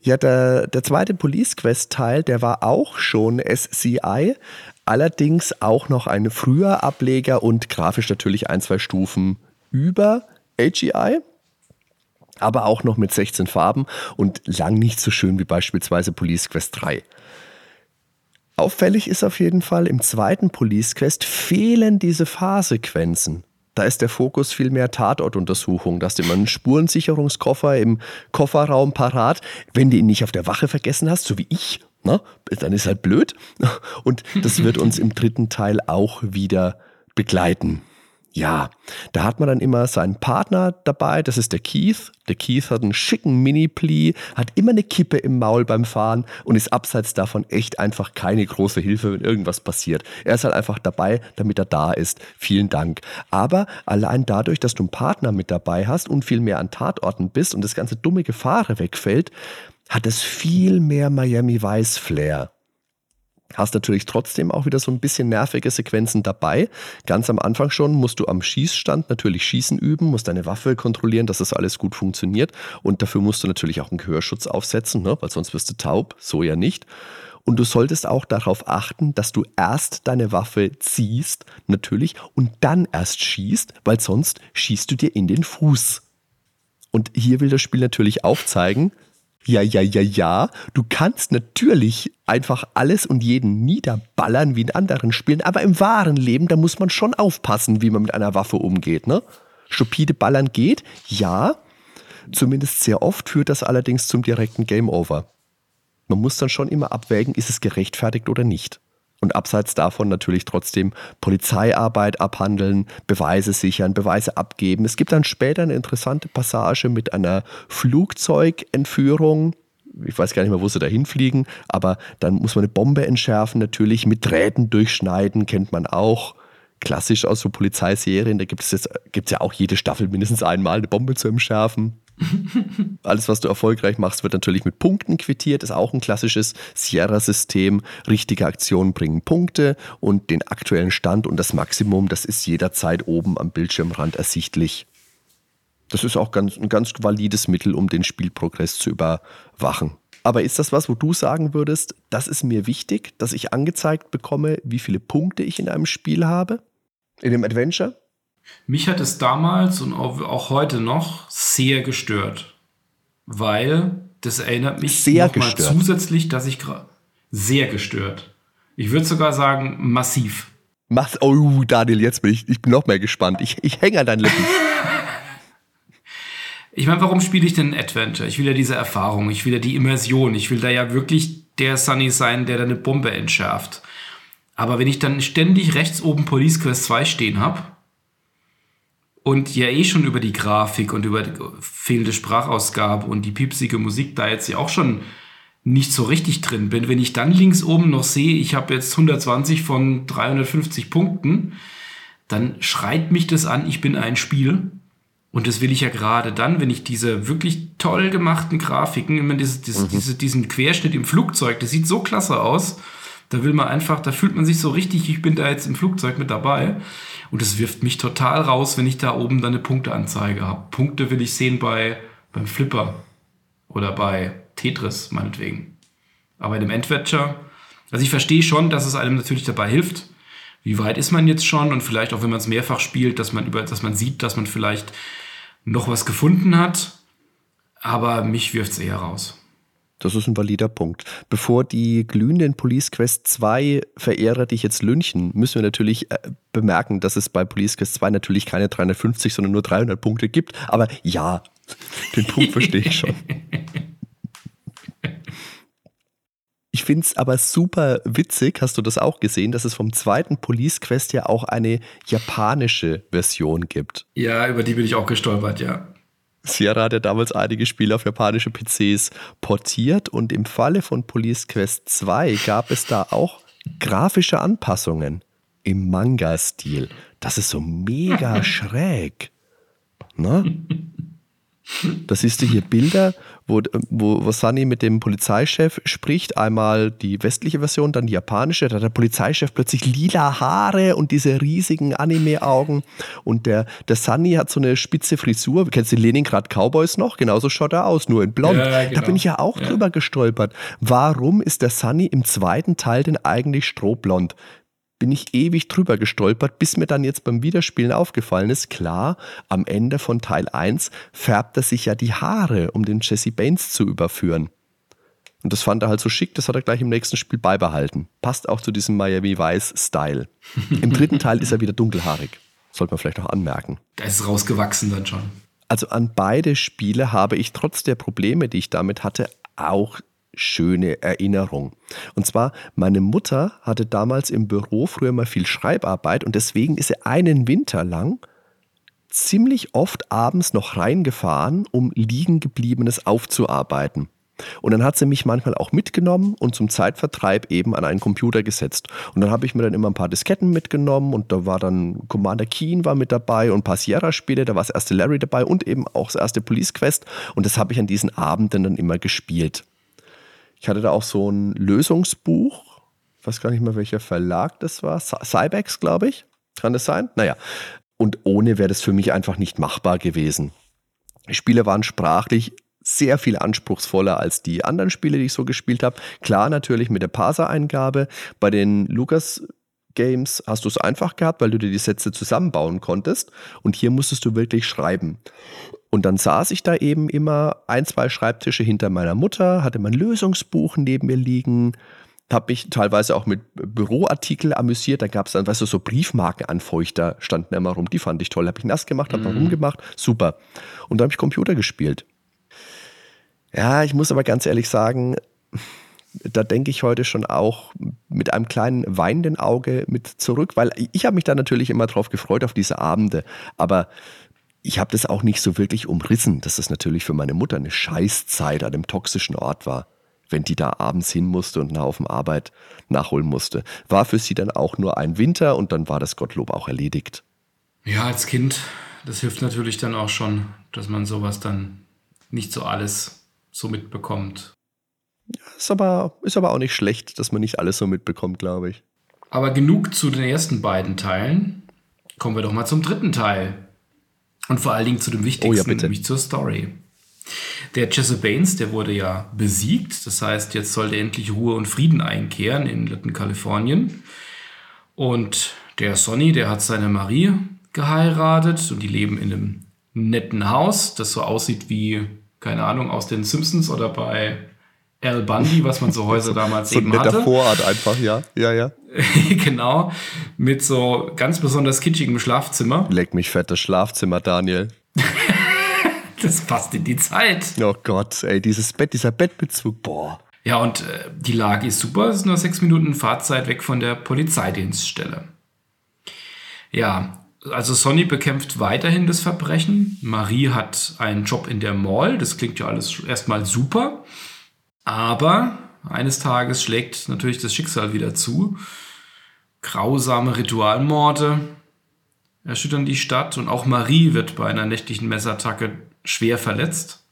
Ja, der, der zweite Police Quest Teil, der war auch schon SCI, allerdings auch noch ein früher Ableger und grafisch natürlich ein, zwei Stufen über AGI, aber auch noch mit 16 Farben und lang nicht so schön wie beispielsweise Police Quest 3. Auffällig ist auf jeden Fall, im zweiten Police Quest fehlen diese Fahrsequenzen. Da ist der Fokus viel mehr Tatortuntersuchung. Da hast du immer einen Spurensicherungskoffer im Kofferraum parat. Wenn du ihn nicht auf der Wache vergessen hast, so wie ich, ne, dann ist halt blöd. Und das wird uns im dritten Teil auch wieder begleiten. Ja, da hat man dann immer seinen Partner dabei, das ist der Keith. Der Keith hat einen schicken Mini-Pli, hat immer eine Kippe im Maul beim Fahren und ist abseits davon echt einfach keine große Hilfe, wenn irgendwas passiert. Er ist halt einfach dabei, damit er da ist. Vielen Dank. Aber allein dadurch, dass du einen Partner mit dabei hast und viel mehr an Tatorten bist und das ganze dumme Gefahre wegfällt, hat es viel mehr Miami Vice Flair. Hast natürlich trotzdem auch wieder so ein bisschen nervige Sequenzen dabei. Ganz am Anfang schon musst du am Schießstand natürlich Schießen üben, musst deine Waffe kontrollieren, dass das alles gut funktioniert. Und dafür musst du natürlich auch einen Gehörschutz aufsetzen, ne? weil sonst wirst du taub, so ja nicht. Und du solltest auch darauf achten, dass du erst deine Waffe ziehst, natürlich, und dann erst schießt, weil sonst schießt du dir in den Fuß. Und hier will das Spiel natürlich aufzeigen, ja, ja, ja, ja. Du kannst natürlich einfach alles und jeden niederballern wie in anderen Spielen, aber im wahren Leben, da muss man schon aufpassen, wie man mit einer Waffe umgeht, ne? Stupide Ballern geht, ja. Zumindest sehr oft führt das allerdings zum direkten Game Over. Man muss dann schon immer abwägen, ist es gerechtfertigt oder nicht und abseits davon natürlich trotzdem Polizeiarbeit abhandeln, Beweise sichern, Beweise abgeben. Es gibt dann später eine interessante Passage mit einer Flugzeugentführung. Ich weiß gar nicht mehr, wo sie da hinfliegen, aber dann muss man eine Bombe entschärfen, natürlich mit Drähten durchschneiden, kennt man auch. Klassisch aus so Polizeiserien, da gibt es jetzt gibt's ja auch jede Staffel mindestens einmal eine Bombe zu entschärfen. Alles, was du erfolgreich machst, wird natürlich mit Punkten quittiert. Ist auch ein klassisches Sierra-System. Richtige Aktionen bringen Punkte und den aktuellen Stand und das Maximum, das ist jederzeit oben am Bildschirmrand ersichtlich. Das ist auch ganz, ein ganz valides Mittel, um den Spielprogress zu überwachen. Aber ist das was, wo du sagen würdest, das ist mir wichtig, dass ich angezeigt bekomme, wie viele Punkte ich in einem Spiel habe? In dem Adventure? Mich hat es damals und auch heute noch sehr gestört, weil das erinnert mich sehr nochmal zusätzlich, dass ich gerade sehr gestört. Ich würde sogar sagen massiv. Mach's, oh Daniel, jetzt bin ich, ich bin noch mehr gespannt. Ich, ich hänge an deinen Lippen. ich meine, warum spiele ich denn Adventure? Ich will ja diese Erfahrung, ich will ja die Immersion, ich will da ja wirklich der Sunny sein, der da eine Bombe entschärft. Aber wenn ich dann ständig rechts oben Police Quest 2 stehen habe und ja eh schon über die Grafik und über die fehlende Sprachausgabe und die piepsige Musik da jetzt ja auch schon nicht so richtig drin bin, wenn ich dann links oben noch sehe, ich habe jetzt 120 von 350 Punkten, dann schreit mich das an, ich bin ein Spiel. Und das will ich ja gerade dann, wenn ich diese wirklich toll gemachten Grafiken, immer diese, diese, mhm. diese, diesen Querschnitt im Flugzeug, das sieht so klasse aus. Da will man einfach, da fühlt man sich so richtig, ich bin da jetzt im Flugzeug mit dabei. Und das wirft mich total raus, wenn ich da oben dann eine Punkteanzeige habe. Punkte will ich sehen bei, beim Flipper oder bei Tetris, meinetwegen. Aber in dem Adventure, also ich verstehe schon, dass es einem natürlich dabei hilft. Wie weit ist man jetzt schon? Und vielleicht auch, wenn man es mehrfach spielt, dass man über, dass man sieht, dass man vielleicht noch was gefunden hat. Aber mich wirft es eher raus. Das ist ein valider Punkt. Bevor die glühenden Police Quest 2 Verehrer dich jetzt lynchen, müssen wir natürlich äh, bemerken, dass es bei Police Quest 2 natürlich keine 350, sondern nur 300 Punkte gibt. Aber ja, den Punkt verstehe ich schon. Ich finde es aber super witzig, hast du das auch gesehen, dass es vom zweiten Police Quest ja auch eine japanische Version gibt. Ja, über die bin ich auch gestolpert, ja. Sierra hat ja damals einige Spiele auf japanische PCs portiert und im Falle von Police Quest 2 gab es da auch grafische Anpassungen im Manga-Stil. Das ist so mega schräg. Ne? Da siehst du hier Bilder, wo, wo, wo Sunny mit dem Polizeichef spricht. Einmal die westliche Version, dann die japanische. Da hat der Polizeichef plötzlich lila Haare und diese riesigen Anime-Augen. Und der, der Sunny hat so eine spitze Frisur. Kennst du die Leningrad Cowboys noch? Genauso schaut er aus, nur in blond. Ja, genau. Da bin ich ja auch ja. drüber gestolpert. Warum ist der Sunny im zweiten Teil denn eigentlich strohblond? Bin ich ewig drüber gestolpert, bis mir dann jetzt beim Wiederspielen aufgefallen ist, klar, am Ende von Teil 1 färbt er sich ja die Haare, um den Jesse Baines zu überführen. Und das fand er halt so schick, das hat er gleich im nächsten Spiel beibehalten. Passt auch zu diesem Miami Vice-Style. Im dritten Teil ist er wieder dunkelhaarig. Sollte man vielleicht auch anmerken. Da ist es rausgewachsen dann schon. Also an beide Spiele habe ich trotz der Probleme, die ich damit hatte, auch schöne Erinnerung. Und zwar, meine Mutter hatte damals im Büro früher mal viel Schreibarbeit und deswegen ist sie einen Winter lang ziemlich oft abends noch reingefahren, um liegen gebliebenes aufzuarbeiten. Und dann hat sie mich manchmal auch mitgenommen und zum Zeitvertreib eben an einen Computer gesetzt. Und dann habe ich mir dann immer ein paar Disketten mitgenommen und da war dann Commander Keen war mit dabei und ein paar Sierra-Spiele, da war das erste Larry dabei und eben auch das erste Police Quest. Und das habe ich an diesen Abenden dann immer gespielt. Ich hatte da auch so ein Lösungsbuch, weiß gar nicht mehr, welcher Verlag das war, Cybex, glaube ich. Kann das sein? Naja. Und ohne wäre das für mich einfach nicht machbar gewesen. Die Spiele waren sprachlich sehr viel anspruchsvoller als die anderen Spiele, die ich so gespielt habe. Klar, natürlich mit der Parser-Eingabe. Bei den Lucas Games hast du es einfach gehabt, weil du dir die Sätze zusammenbauen konntest. Und hier musstest du wirklich schreiben. Und dann saß ich da eben immer ein, zwei Schreibtische hinter meiner Mutter, hatte mein Lösungsbuch neben mir liegen, habe mich teilweise auch mit Büroartikel amüsiert. Da gab es dann, weißt du, so Briefmarkenanfeuchter standen immer rum. Die fand ich toll. Habe ich nass gemacht, habe mm. rumgemacht. Super. Und da habe ich Computer gespielt. Ja, ich muss aber ganz ehrlich sagen, da denke ich heute schon auch mit einem kleinen weinenden Auge mit zurück, weil ich habe mich da natürlich immer drauf gefreut auf diese Abende. Aber ich habe das auch nicht so wirklich umrissen, dass das natürlich für meine Mutter eine Scheißzeit an dem toxischen Ort war, wenn die da abends hin musste und einen Haufen Arbeit nachholen musste. War für sie dann auch nur ein Winter und dann war das Gottlob auch erledigt. Ja, als Kind, das hilft natürlich dann auch schon, dass man sowas dann nicht so alles so mitbekommt. Ja, ist aber, ist aber auch nicht schlecht, dass man nicht alles so mitbekommt, glaube ich. Aber genug zu den ersten beiden Teilen. Kommen wir doch mal zum dritten Teil. Und vor allen Dingen zu dem Wichtigsten, oh ja, nämlich zur Story. Der Jesse Baines, der wurde ja besiegt. Das heißt, jetzt sollte endlich Ruhe und Frieden einkehren in Litton, Kalifornien. Und der Sonny, der hat seine Marie geheiratet und die leben in einem netten Haus, das so aussieht wie, keine Ahnung, aus den Simpsons oder bei Al Bundy, was man so Häuser damals so eben ein netter hatte. Vorort einfach, ja. Ja, ja. genau, mit so ganz besonders kitschigem Schlafzimmer. Leck mich fett, das Schlafzimmer, Daniel. Das passt in die Zeit. Oh Gott, ey, dieses Bett, dieser Bettbezug, boah. Ja, und äh, die Lage ist super. Es ist nur sechs Minuten Fahrzeit weg von der Polizeidienststelle. Ja, also Sonny bekämpft weiterhin das Verbrechen. Marie hat einen Job in der Mall. Das klingt ja alles erstmal super. Aber eines Tages schlägt natürlich das Schicksal wieder zu. Grausame Ritualmorde erschüttern die Stadt und auch Marie wird bei einer nächtlichen Messerattacke schwer verletzt.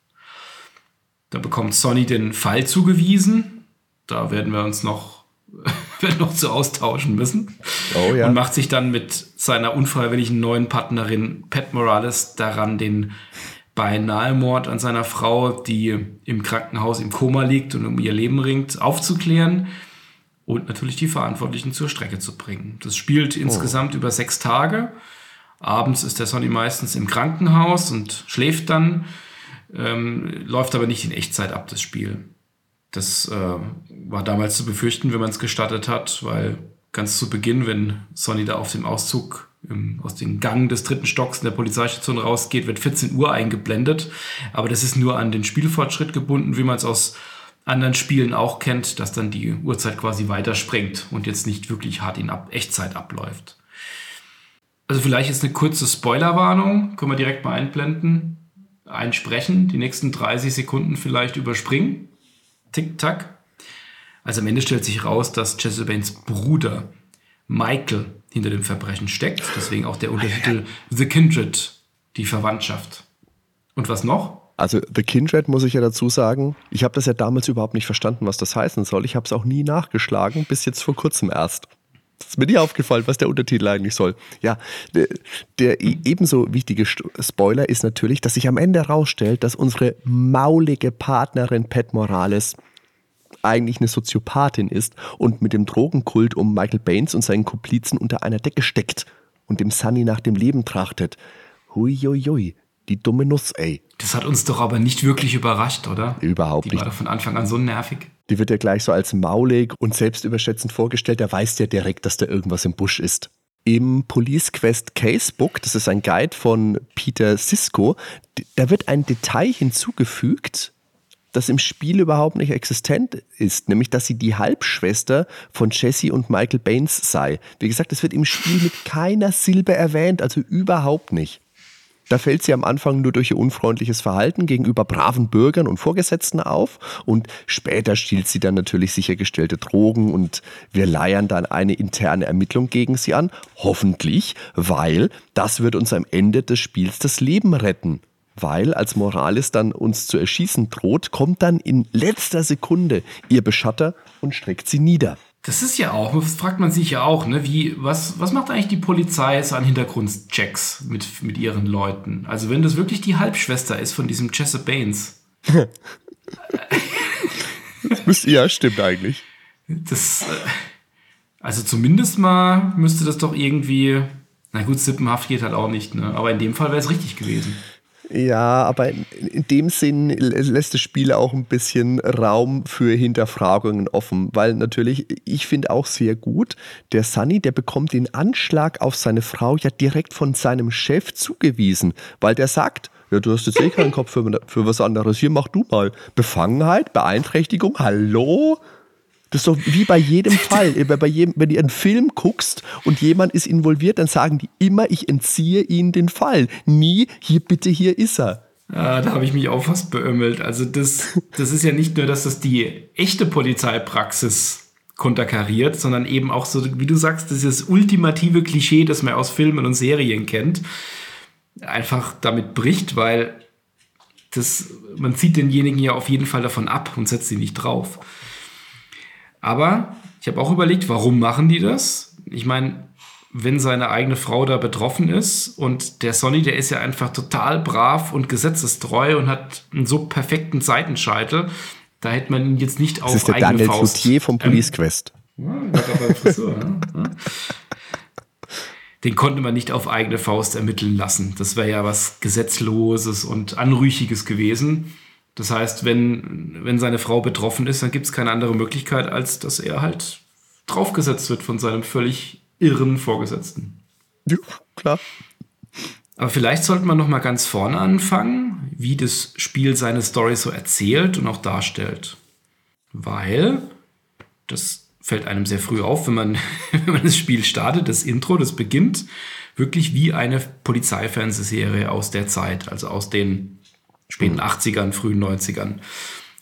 Da bekommt Sonny den Fall zugewiesen. Da werden wir uns noch, werden noch zu austauschen müssen. Oh ja. Und macht sich dann mit seiner unfreiwilligen neuen Partnerin Pat Morales daran, den beinahe Mord an seiner Frau, die im Krankenhaus im Koma liegt und um ihr Leben ringt, aufzuklären und natürlich die Verantwortlichen zur Strecke zu bringen. Das spielt insgesamt über sechs Tage. Abends ist der Sonny meistens im Krankenhaus und schläft dann, ähm, läuft aber nicht in Echtzeit ab, das Spiel. Das äh, war damals zu befürchten, wenn man es gestattet hat, weil ganz zu Beginn, wenn Sonny da auf dem Auszug im, aus dem Gang des dritten Stocks in der Polizeistation rausgeht, wird 14 Uhr eingeblendet. Aber das ist nur an den Spielfortschritt gebunden, wie man es aus anderen Spielen auch kennt, dass dann die Uhrzeit quasi weiterspringt und jetzt nicht wirklich hart in Ab Echtzeit abläuft. Also vielleicht ist eine kurze Spoilerwarnung, können wir direkt mal einblenden, einsprechen, die nächsten 30 Sekunden vielleicht überspringen. Tick-Tack. Also am Ende stellt sich raus, dass Jesse Baines Bruder Michael hinter dem Verbrechen steckt. Deswegen auch der Untertitel The Kindred, die Verwandtschaft. Und was noch? Also The Kindred muss ich ja dazu sagen, ich habe das ja damals überhaupt nicht verstanden, was das heißen soll. Ich habe es auch nie nachgeschlagen, bis jetzt vor kurzem erst. Das ist mir nie aufgefallen, was der Untertitel eigentlich soll. Ja, der, der ebenso wichtige Spoiler ist natürlich, dass sich am Ende herausstellt, dass unsere maulige Partnerin Pat Morales eigentlich eine Soziopathin ist und mit dem Drogenkult um Michael Baines und seinen Komplizen unter einer Decke steckt und dem Sunny nach dem Leben trachtet. Huiuiui, die dumme Nuss, ey. Das hat uns doch aber nicht wirklich überrascht, oder? Überhaupt Die nicht. war doch von Anfang an so nervig. Die wird ja gleich so als maulig und selbstüberschätzend vorgestellt. Der weiß ja direkt, dass da irgendwas im Busch ist. Im Police Quest Casebook, das ist ein Guide von Peter Sisko, da wird ein Detail hinzugefügt, das im Spiel überhaupt nicht existent ist, nämlich dass sie die Halbschwester von Jesse und Michael Baines sei. Wie gesagt, es wird im Spiel mit keiner Silbe erwähnt, also überhaupt nicht. Da fällt sie am Anfang nur durch ihr unfreundliches Verhalten gegenüber braven Bürgern und Vorgesetzten auf und später stiehlt sie dann natürlich sichergestellte Drogen und wir leiern dann eine interne Ermittlung gegen sie an. Hoffentlich, weil das wird uns am Ende des Spiels das Leben retten. Weil als Morales dann uns zu erschießen droht, kommt dann in letzter Sekunde ihr Beschatter und streckt sie nieder. Das ist ja auch, das fragt man sich ja auch, ne? Wie, was, was macht eigentlich die Polizei so an Hintergrundchecks mit, mit ihren Leuten? Also, wenn das wirklich die Halbschwester ist von diesem Jesse Baines, Ja, stimmt eigentlich. das, äh, also zumindest mal müsste das doch irgendwie, na gut, sippenhaft geht halt auch nicht, ne? Aber in dem Fall wäre es richtig gewesen. Ja, aber in, dem Sinn lässt das Spiel auch ein bisschen Raum für Hinterfragungen offen, weil natürlich, ich finde auch sehr gut, der Sunny, der bekommt den Anschlag auf seine Frau ja direkt von seinem Chef zugewiesen, weil der sagt, ja, du hast jetzt eh keinen Kopf für, für was anderes, hier mach du mal. Befangenheit, Beeinträchtigung, hallo? Das ist doch wie bei jedem Fall. Bei jedem, wenn du einen Film guckst und jemand ist involviert, dann sagen die immer, ich entziehe ihnen den Fall. Nie, hier bitte, hier ist er. Ja, da habe ich mich auch fast beömmelt. Also das, das ist ja nicht nur, dass das die echte Polizeipraxis konterkariert, sondern eben auch so, wie du sagst, dieses ultimative Klischee, das man aus Filmen und Serien kennt, einfach damit bricht, weil das, man zieht denjenigen ja auf jeden Fall davon ab und setzt sie nicht drauf. Aber ich habe auch überlegt, warum machen die das? Ich meine, wenn seine eigene Frau da betroffen ist und der Sonny, der ist ja einfach total brav und gesetzestreu und hat einen so perfekten Seitenscheitel, da hätte man ihn jetzt nicht auf Das ist der eigene Daniel Faust. Cloutier vom ähm, Police Quest. ja, Frisur, ja. Ja. den konnte man nicht auf eigene Faust ermitteln lassen. Das wäre ja was Gesetzloses und Anrüchiges gewesen. Das heißt, wenn, wenn seine Frau betroffen ist, dann gibt es keine andere Möglichkeit, als dass er halt draufgesetzt wird von seinem völlig irren Vorgesetzten. Ja, klar. Aber vielleicht sollte man noch mal ganz vorne anfangen, wie das Spiel seine Story so erzählt und auch darstellt. Weil das fällt einem sehr früh auf, wenn man, wenn man das Spiel startet, das Intro, das beginnt wirklich wie eine Polizeifernsehserie aus der Zeit, also aus den späten 80ern, mhm. frühen 90ern.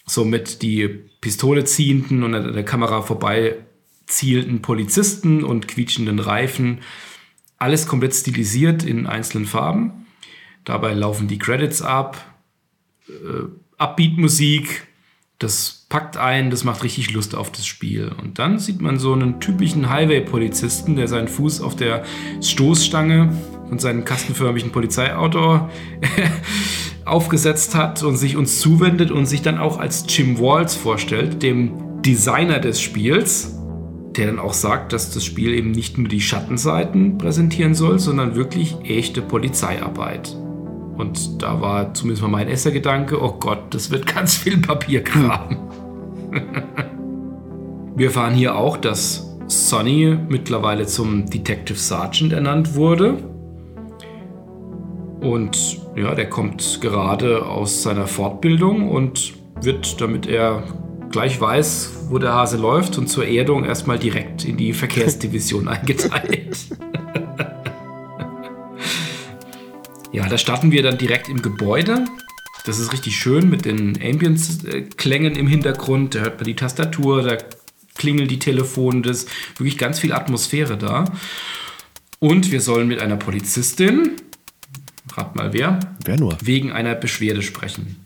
So mit die Pistole ziehenden und an der Kamera vorbei zielten Polizisten und quietschenden Reifen. Alles komplett stilisiert in einzelnen Farben. Dabei laufen die Credits ab, äh, Upbeat-Musik, das packt ein, das macht richtig Lust auf das Spiel. Und dann sieht man so einen typischen Highway-Polizisten, der seinen Fuß auf der Stoßstange von seinem kastenförmigen Polizeiauto aufgesetzt hat und sich uns zuwendet und sich dann auch als Jim Walls vorstellt, dem Designer des Spiels, der dann auch sagt, dass das Spiel eben nicht nur die Schattenseiten präsentieren soll, sondern wirklich echte Polizeiarbeit. Und da war zumindest mal mein erster Gedanke, oh Gott, das wird ganz viel Papierkram. Wir erfahren hier auch, dass Sonny mittlerweile zum Detective Sergeant ernannt wurde. Und ja, der kommt gerade aus seiner Fortbildung und wird, damit er gleich weiß, wo der Hase läuft und zur Erdung erstmal direkt in die Verkehrsdivision eingeteilt. Ja, da starten wir dann direkt im Gebäude. Das ist richtig schön mit den Ambience-Klängen im Hintergrund. Da hört man die Tastatur, da klingelt die Telefone, das ist wirklich ganz viel Atmosphäre da. Und wir sollen mit einer Polizistin, rat mal wer, wer nur, wegen einer Beschwerde sprechen.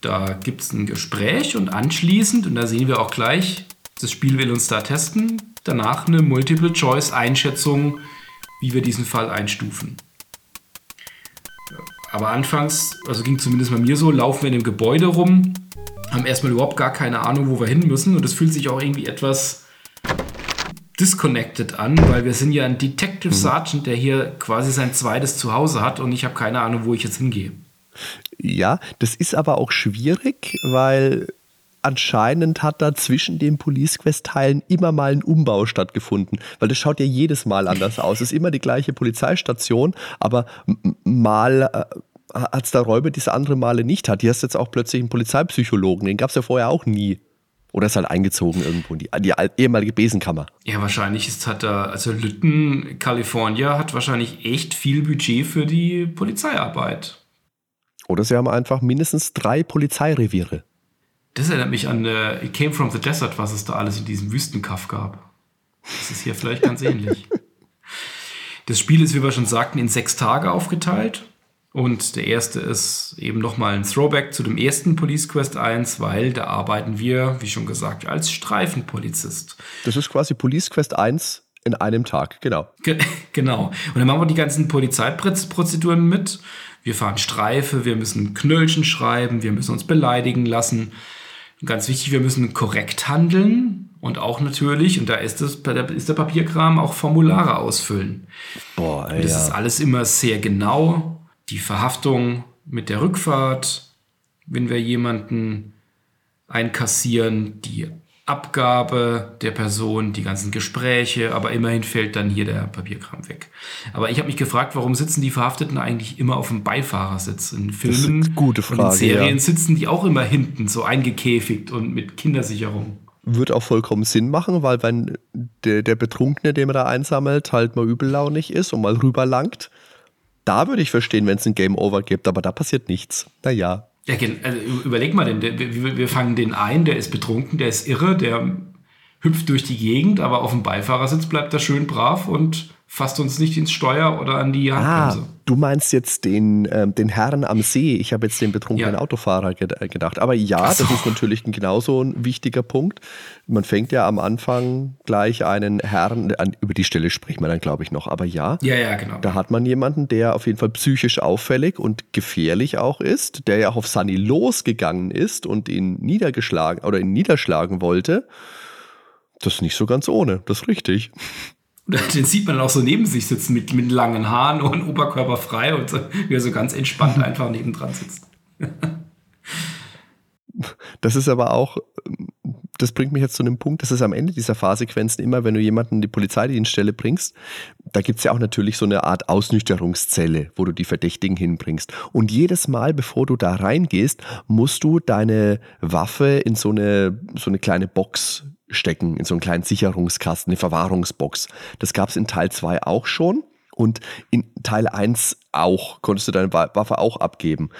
Da gibt es ein Gespräch und anschließend, und da sehen wir auch gleich, das Spiel will uns da testen, danach eine Multiple-Choice-Einschätzung, wie wir diesen Fall einstufen. Aber anfangs, also ging zumindest bei mir so, laufen wir in dem Gebäude rum, haben erstmal überhaupt gar keine Ahnung, wo wir hin müssen. Und es fühlt sich auch irgendwie etwas disconnected an, weil wir sind ja ein Detective mhm. Sergeant, der hier quasi sein zweites Zuhause hat und ich habe keine Ahnung, wo ich jetzt hingehe. Ja, das ist aber auch schwierig, weil anscheinend hat da zwischen den Police Quest Teilen immer mal ein Umbau stattgefunden, weil das schaut ja jedes Mal anders aus. Es ist immer die gleiche Polizeistation, aber mal äh, hat es da Räume, die es andere Male nicht hat. Hier hast du jetzt auch plötzlich einen Polizeipsychologen, den gab es ja vorher auch nie. Oder ist halt eingezogen irgendwo in die, die ehemalige Besenkammer. Ja, wahrscheinlich ist, hat da, also Lytton, California, hat wahrscheinlich echt viel Budget für die Polizeiarbeit. Oder sie haben einfach mindestens drei Polizeireviere. Das erinnert mich an äh, It Came from the Desert, was es da alles in diesem Wüstenkaff gab. Das ist hier vielleicht ganz ähnlich. Das Spiel ist, wie wir schon sagten, in sechs Tage aufgeteilt. Und der erste ist eben nochmal ein Throwback zu dem ersten Police Quest 1, weil da arbeiten wir, wie schon gesagt, als Streifenpolizist. Das ist quasi Police Quest 1 in einem Tag, genau. Ge genau. Und dann machen wir die ganzen Polizeiprozeduren mit. Wir fahren Streife, wir müssen Knöllchen schreiben, wir müssen uns beleidigen lassen. Ganz wichtig, wir müssen korrekt handeln und auch natürlich, und da ist, das, da ist der Papierkram, auch Formulare ausfüllen. Boah, ey, das ja. ist alles immer sehr genau. Die Verhaftung mit der Rückfahrt, wenn wir jemanden einkassieren, die Abgabe der Person, die ganzen Gespräche, aber immerhin fällt dann hier der Papierkram weg. Aber ich habe mich gefragt, warum sitzen die Verhafteten eigentlich immer auf dem Beifahrersitz? In Filmen gute Frage, und in Serien ja. sitzen die auch immer hinten, so eingekäfigt und mit Kindersicherung. Wird auch vollkommen Sinn machen, weil wenn der, der Betrunkene, den man da einsammelt, halt mal übellaunig ist und mal rüberlangt, da würde ich verstehen, wenn es ein Game Over gibt, aber da passiert nichts. Naja. Ja, also überleg mal, denn wir fangen den ein, der ist betrunken, der ist irre, der hüpft durch die Gegend, aber auf dem Beifahrersitz bleibt er schön brav und fasst uns nicht ins Steuer oder an die Handbremse. Ah, du meinst jetzt den, ähm, den Herrn am See. Ich habe jetzt den betrunkenen ja. Autofahrer äh, gedacht. Aber ja, so. das ist natürlich ein genauso ein wichtiger Punkt. Man fängt ja am Anfang gleich einen Herrn, an, über die Stelle spricht man dann, glaube ich, noch. Aber ja, ja, ja, genau. da hat man jemanden, der auf jeden Fall psychisch auffällig und gefährlich auch ist, der ja auch auf Sunny losgegangen ist und ihn niedergeschlagen oder ihn niederschlagen wollte. Das ist nicht so ganz ohne, das ist richtig. Den sieht man dann auch so neben sich sitzen mit, mit langen Haaren und Oberkörper frei und so, wie er so ganz entspannt einfach nebendran sitzt. Das ist aber auch, das bringt mich jetzt zu einem Punkt, das ist am Ende dieser Fahrsequenzen immer, wenn du jemanden in die Polizeidienststelle bringst, da gibt es ja auch natürlich so eine Art Ausnüchterungszelle, wo du die Verdächtigen hinbringst. Und jedes Mal, bevor du da reingehst, musst du deine Waffe in so eine, so eine kleine Box stecken, in so einen kleinen Sicherungskasten, eine Verwahrungsbox. Das gab es in Teil 2 auch schon. Und in Teil 1 auch, konntest du deine Waffe auch abgeben.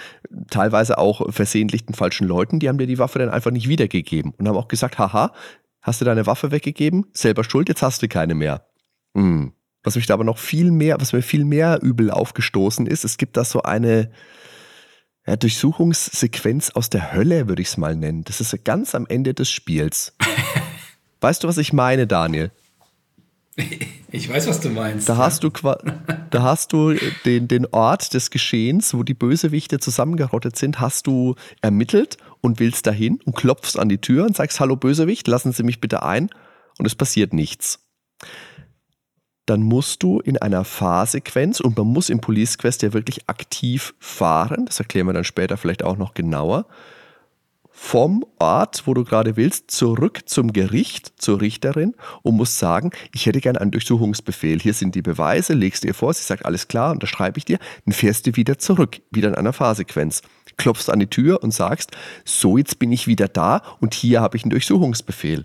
Teilweise auch versehentlich den falschen Leuten, die haben dir die Waffe dann einfach nicht wiedergegeben und haben auch gesagt, haha, hast du deine Waffe weggegeben? Selber schuld, jetzt hast du keine mehr. Hm. Was mich da aber noch viel mehr, was mir viel mehr übel aufgestoßen ist, es gibt da so eine ja, Durchsuchungssequenz aus der Hölle, würde ich es mal nennen. Das ist ganz am Ende des Spiels. weißt du, was ich meine, Daniel? Ich weiß, was du meinst. Da hast du, da hast du den, den Ort des Geschehens, wo die Bösewichte zusammengerottet sind, hast du ermittelt und willst dahin und klopfst an die Tür und sagst, hallo Bösewicht, lassen Sie mich bitte ein. Und es passiert nichts. Dann musst du in einer Fahrsequenz, und man muss im Police Quest ja wirklich aktiv fahren, das erklären wir dann später vielleicht auch noch genauer, vom Ort, wo du gerade willst, zurück zum Gericht, zur Richterin und musst sagen, ich hätte gerne einen Durchsuchungsbefehl. Hier sind die Beweise, legst dir vor, sie sagt, alles klar, unterschreibe ich dir, dann fährst du wieder zurück, wieder in einer Fahrsequenz. Klopfst an die Tür und sagst, so jetzt bin ich wieder da und hier habe ich einen Durchsuchungsbefehl.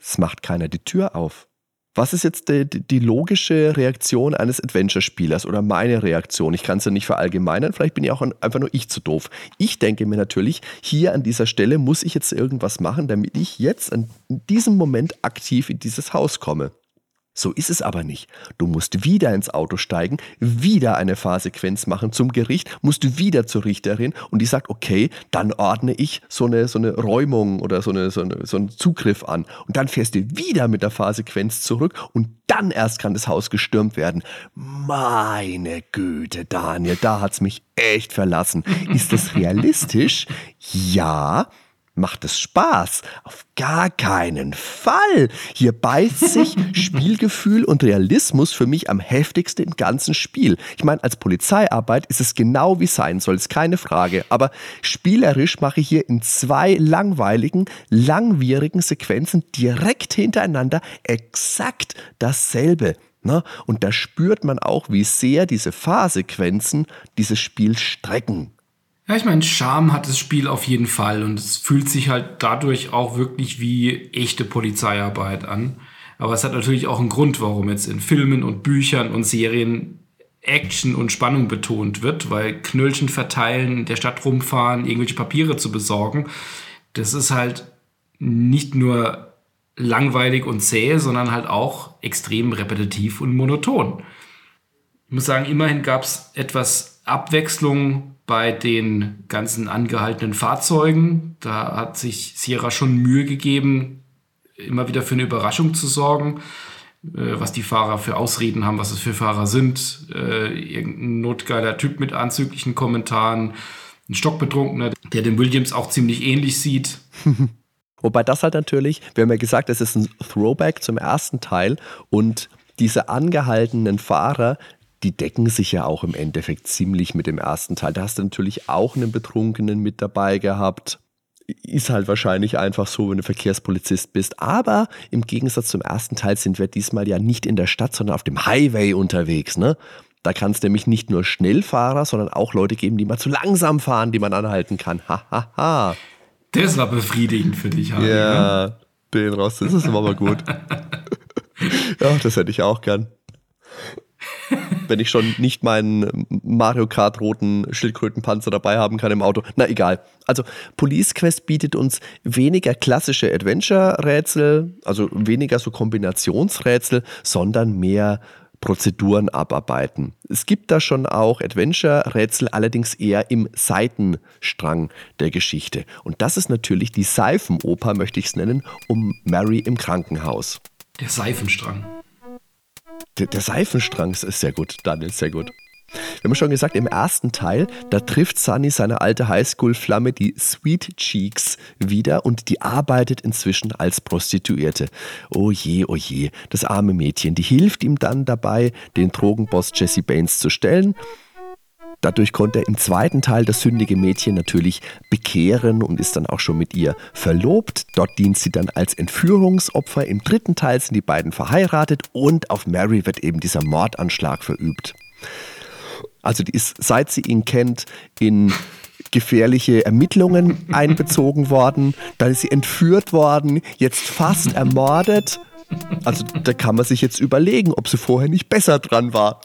Es macht keiner die Tür auf. Was ist jetzt die, die logische Reaktion eines Adventure-Spielers oder meine Reaktion? Ich kann es ja nicht verallgemeinern, vielleicht bin ja auch einfach nur ich zu doof. Ich denke mir natürlich, hier an dieser Stelle muss ich jetzt irgendwas machen, damit ich jetzt in diesem Moment aktiv in dieses Haus komme. So ist es aber nicht. Du musst wieder ins Auto steigen, wieder eine Fahrsequenz machen zum Gericht, musst du wieder zur Richterin und die sagt, okay, dann ordne ich so eine, so eine Räumung oder so, eine, so, eine, so einen Zugriff an. Und dann fährst du wieder mit der Fahrsequenz zurück und dann erst kann das Haus gestürmt werden. Meine Güte, Daniel, da hat's mich echt verlassen. Ist das realistisch? Ja. Macht es Spaß? Auf gar keinen Fall. Hier beißt sich Spielgefühl und Realismus für mich am heftigsten im ganzen Spiel. Ich meine, als Polizeiarbeit ist es genau wie sein soll, ist keine Frage. Aber spielerisch mache ich hier in zwei langweiligen, langwierigen Sequenzen direkt hintereinander exakt dasselbe. Ne? Und da spürt man auch, wie sehr diese Fahrsequenzen dieses Spiel strecken. Ja, ich meine, Charme hat das Spiel auf jeden Fall und es fühlt sich halt dadurch auch wirklich wie echte Polizeiarbeit an. Aber es hat natürlich auch einen Grund, warum jetzt in Filmen und Büchern und Serien Action und Spannung betont wird, weil Knöllchen verteilen, der Stadt rumfahren, irgendwelche Papiere zu besorgen, das ist halt nicht nur langweilig und zäh, sondern halt auch extrem repetitiv und monoton. Ich muss sagen, immerhin gab es etwas Abwechslung bei den ganzen angehaltenen Fahrzeugen. Da hat sich Sierra schon Mühe gegeben, immer wieder für eine Überraschung zu sorgen, äh, was die Fahrer für Ausreden haben, was es für Fahrer sind. Äh, irgendein notgeiler Typ mit anzüglichen Kommentaren, ein Stockbetrunkener, der den Williams auch ziemlich ähnlich sieht. Wobei das halt natürlich, wir haben ja gesagt, es ist ein Throwback zum ersten Teil und diese angehaltenen Fahrer, die decken sich ja auch im Endeffekt ziemlich mit dem ersten Teil. Da hast du natürlich auch einen Betrunkenen mit dabei gehabt. Ist halt wahrscheinlich einfach so, wenn du Verkehrspolizist bist. Aber im Gegensatz zum ersten Teil sind wir diesmal ja nicht in der Stadt, sondern auf dem Highway unterwegs. Ne? Da kann es nämlich nicht nur Schnellfahrer, sondern auch Leute geben, die mal zu langsam fahren, die man anhalten kann. Hahaha. Ha, ha. Das war befriedigend für dich, Harry. Ja, ne? den raus, das ist aber gut. ja, das hätte ich auch gern wenn ich schon nicht meinen Mario Kart roten Schildkrötenpanzer dabei haben kann im Auto. Na egal. Also Police Quest bietet uns weniger klassische Adventure-Rätsel, also weniger so Kombinationsrätsel, sondern mehr Prozeduren abarbeiten. Es gibt da schon auch Adventure-Rätsel, allerdings eher im Seitenstrang der Geschichte. Und das ist natürlich die Seifenoper, möchte ich es nennen, um Mary im Krankenhaus. Der Seifenstrang. Der, der Seifenstrang ist sehr gut, Daniel, sehr gut. Wir haben schon gesagt, im ersten Teil, da trifft Sunny seine alte Highschool-Flamme, die Sweet Cheeks, wieder und die arbeitet inzwischen als Prostituierte. Oh je, oh je, das arme Mädchen, die hilft ihm dann dabei, den Drogenboss Jesse Baines zu stellen. Dadurch konnte er im zweiten Teil das sündige Mädchen natürlich bekehren und ist dann auch schon mit ihr verlobt. Dort dient sie dann als Entführungsopfer. Im dritten Teil sind die beiden verheiratet und auf Mary wird eben dieser Mordanschlag verübt. Also die ist, seit sie ihn kennt, in gefährliche Ermittlungen einbezogen worden. Dann ist sie entführt worden, jetzt fast ermordet. Also da kann man sich jetzt überlegen, ob sie vorher nicht besser dran war.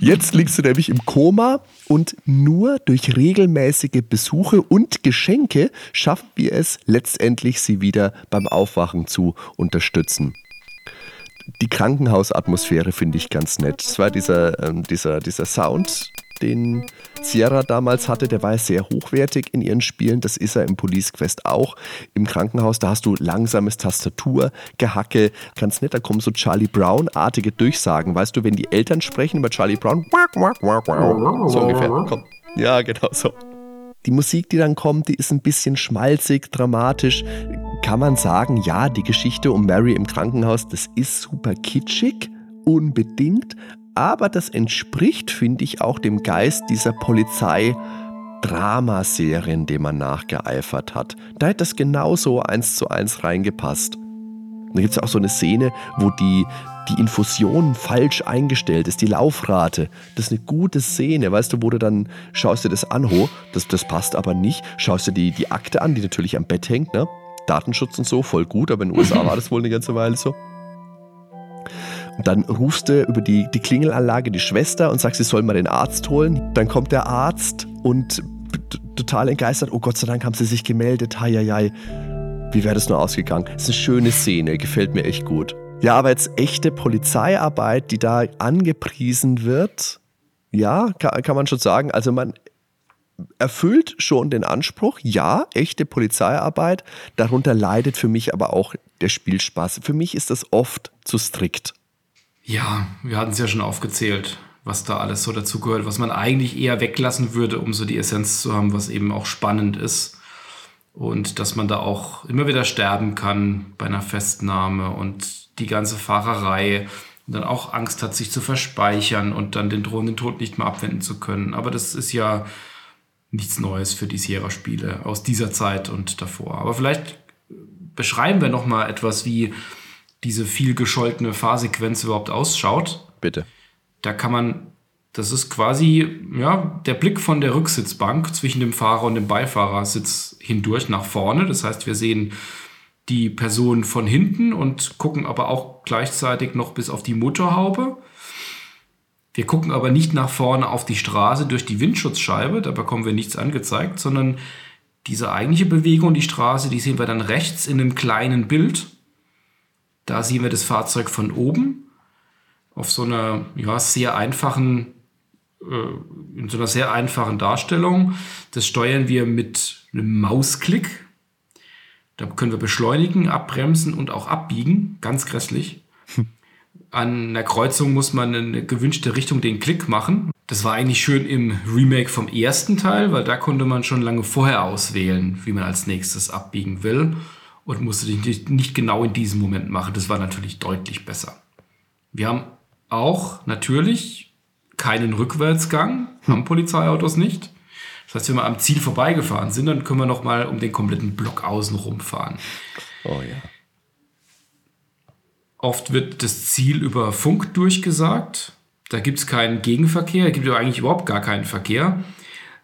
Jetzt liegst du nämlich im Koma und nur durch regelmäßige Besuche und Geschenke schaffen wir es letztendlich, sie wieder beim Aufwachen zu unterstützen. Die Krankenhausatmosphäre finde ich ganz nett. Es war dieser, äh, dieser, dieser Sound, den Sierra damals hatte, der war sehr hochwertig in ihren Spielen. Das ist er im Police Quest auch. Im Krankenhaus, da hast du langsames Tastaturgehacke. Ganz nett, da kommen so Charlie Brown-artige Durchsagen. Weißt du, wenn die Eltern sprechen über Charlie Brown, so ungefähr. Komm. Ja, genau so. Die Musik, die dann kommt, die ist ein bisschen schmalzig, dramatisch. Kann man sagen, ja, die Geschichte um Mary im Krankenhaus, das ist super kitschig, unbedingt, aber das entspricht, finde ich, auch dem Geist dieser Polizei. Dramaserien, dem man nachgeeifert hat. Da hätte das genauso eins zu eins reingepasst. Da gibt es auch so eine Szene, wo die, die Infusion falsch eingestellt ist, die Laufrate. Das ist eine gute Szene, weißt du, wo du dann schaust dir das an, ho, das, das passt aber nicht. Schaust dir die, die Akte an, die natürlich am Bett hängt, ne? Datenschutz und so, voll gut, aber in den USA war das wohl eine ganze Weile so. Und dann rufst du über die, die Klingelanlage die Schwester und sagst, sie soll mal den Arzt holen. Dann kommt der Arzt und total entgeistert, oh Gott sei Dank haben sie sich gemeldet, hei, hei, hei. Wie wäre das nur ausgegangen? Das ist eine schöne Szene, gefällt mir echt gut. Ja, aber jetzt echte Polizeiarbeit, die da angepriesen wird, ja, kann, kann man schon sagen. Also man erfüllt schon den Anspruch, ja, echte Polizeiarbeit. Darunter leidet für mich aber auch der Spielspaß. Für mich ist das oft zu strikt. Ja, wir hatten es ja schon aufgezählt, was da alles so dazugehört, was man eigentlich eher weglassen würde, um so die Essenz zu haben, was eben auch spannend ist. Und dass man da auch immer wieder sterben kann bei einer Festnahme und die ganze Fahrerei und dann auch Angst hat, sich zu verspeichern und dann den drohenden Tod nicht mehr abwenden zu können. Aber das ist ja nichts Neues für die Sierra-Spiele aus dieser Zeit und davor. Aber vielleicht beschreiben wir noch mal etwas, wie diese viel gescholtene Fahrsequenz überhaupt ausschaut. Bitte. Da kann man, das ist quasi ja, der Blick von der Rücksitzbank zwischen dem Fahrer und dem Beifahrersitz hindurch nach vorne. Das heißt, wir sehen die Person von hinten und gucken aber auch gleichzeitig noch bis auf die Motorhaube. Wir gucken aber nicht nach vorne auf die Straße durch die Windschutzscheibe, da bekommen wir nichts angezeigt, sondern diese eigentliche Bewegung, die Straße, die sehen wir dann rechts in einem kleinen Bild. Da sehen wir das Fahrzeug von oben auf so einer ja, sehr einfachen, äh, in so einer sehr einfachen Darstellung. Das steuern wir mit einem Mausklick. Da können wir beschleunigen, abbremsen und auch abbiegen. Ganz grässlich. An der Kreuzung muss man in eine gewünschte Richtung den Klick machen. Das war eigentlich schön im Remake vom ersten Teil, weil da konnte man schon lange vorher auswählen, wie man als nächstes abbiegen will und musste dich nicht genau in diesem Moment machen. Das war natürlich deutlich besser. Wir haben auch natürlich keinen Rückwärtsgang, haben Polizeiautos nicht. Das heißt, wenn wir am Ziel vorbeigefahren sind, dann können wir noch mal um den kompletten Block außen rumfahren. Oh ja. Oft wird das Ziel über Funk durchgesagt. Da gibt es keinen Gegenverkehr, da gibt es eigentlich überhaupt gar keinen Verkehr.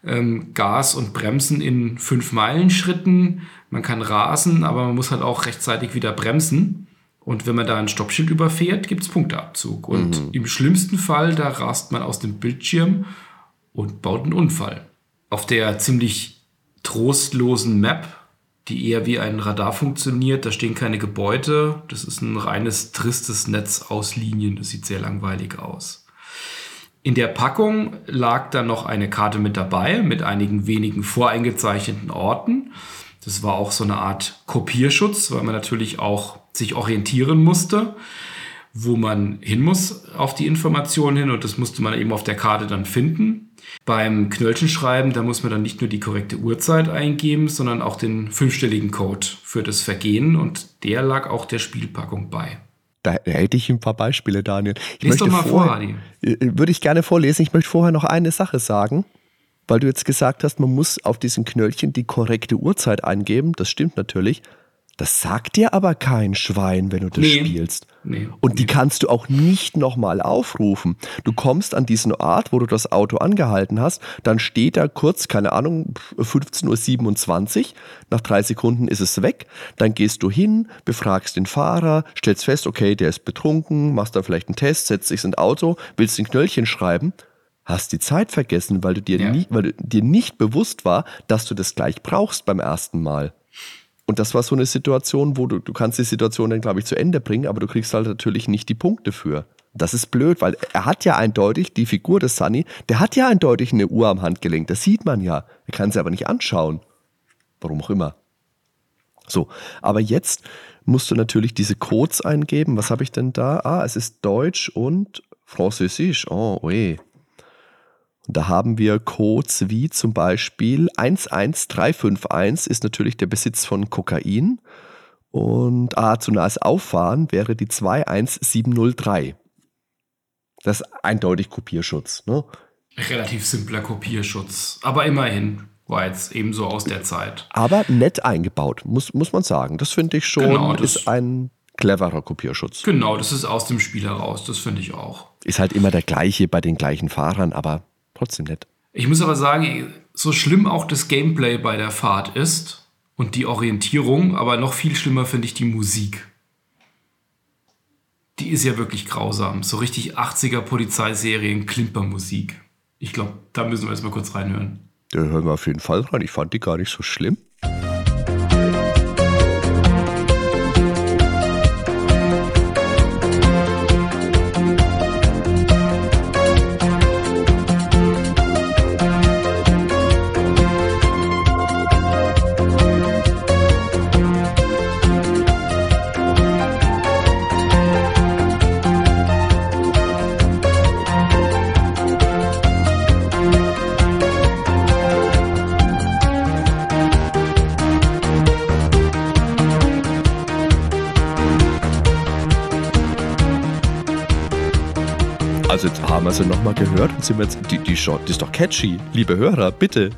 Ähm, Gas und Bremsen in 5-Meilen-Schritten man kann rasen, aber man muss halt auch rechtzeitig wieder bremsen. Und wenn man da ein Stoppschild überfährt, gibt es Punkteabzug. Und mhm. im schlimmsten Fall, da rast man aus dem Bildschirm und baut einen Unfall. Auf der ziemlich trostlosen Map, die eher wie ein Radar funktioniert, da stehen keine Gebäude. Das ist ein reines, tristes Netz aus Linien. Das sieht sehr langweilig aus. In der Packung lag dann noch eine Karte mit dabei, mit einigen wenigen voreingezeichneten Orten. Das war auch so eine Art Kopierschutz, weil man natürlich auch sich orientieren musste. wo man hin muss auf die Informationen hin und das musste man eben auf der Karte dann finden. Beim Knöllchenschreiben, da muss man dann nicht nur die korrekte Uhrzeit eingeben, sondern auch den fünfstelligen Code für das Vergehen und der lag auch der Spielpackung bei. Da hätte ich ein paar Beispiele, Daniel. Ich Lies doch mal vorher, vor, Adi. Äh, würde ich gerne vorlesen. Ich möchte vorher noch eine Sache sagen, weil du jetzt gesagt hast, man muss auf diesen Knöllchen die korrekte Uhrzeit eingeben. Das stimmt natürlich. Das sagt dir aber kein Schwein, wenn du das Nee. spielst. Nee. Und die kannst du auch nicht nochmal aufrufen. Du kommst an diesen Ort, wo du das Auto angehalten hast, dann steht da kurz, keine Ahnung, 15.27 Uhr, nach drei Sekunden ist es weg, dann gehst du hin, befragst den Fahrer, stellst fest, okay, der ist betrunken, machst dann vielleicht einen Test, setzt dich ins Auto, willst ein Knöllchen schreiben, hast die Zeit vergessen, weil du dir, Ja. nie, weil du dir nicht bewusst war, dass du das gleich brauchst beim ersten Mal. Und das war so eine Situation, wo du, du kannst die Situation dann, glaube ich, zu Ende bringen, aber du kriegst halt natürlich nicht die Punkte für. Das ist blöd, weil er hat ja eindeutig, die Figur des Sunny, der hat ja eindeutig eine Uhr am Handgelenk. Das sieht man ja. Er kann sie aber nicht anschauen. Warum auch immer. So, aber jetzt musst du natürlich diese Codes eingeben. Was habe ich denn da? Ah, es ist Deutsch und Französisch. Oh, oi. Und da haben wir Codes wie zum Beispiel 11351 ist natürlich der Besitz von Kokain. Und ah, zu nahes Auffahren wäre die 21703. Das ist eindeutig Kopierschutz. Ne? Relativ simpler Kopierschutz. Aber immerhin war jetzt ebenso aus der Zeit. Aber nett eingebaut, muss, muss man sagen. Das finde ich schon, Genau, das- ist ein cleverer Kopierschutz. Genau, das ist aus dem Spiel heraus. Das finde ich auch. Ist halt immer der gleiche bei den gleichen Fahrern, aber trotzdem nett. Ich muss aber sagen, so schlimm auch das Gameplay bei der Fahrt ist und die Orientierung, aber noch viel schlimmer finde ich die Musik. Die ist ja wirklich grausam. So richtig 80er Polizeiserien Klimpermusik. Ich glaube, da müssen wir jetzt mal kurz reinhören. Da hören wir auf jeden Fall rein. Ich fand die gar nicht so schlimm. Sie nochmal gehört und sind wir jetzt, die, die, die ist doch catchy. Liebe Hörer, bitte.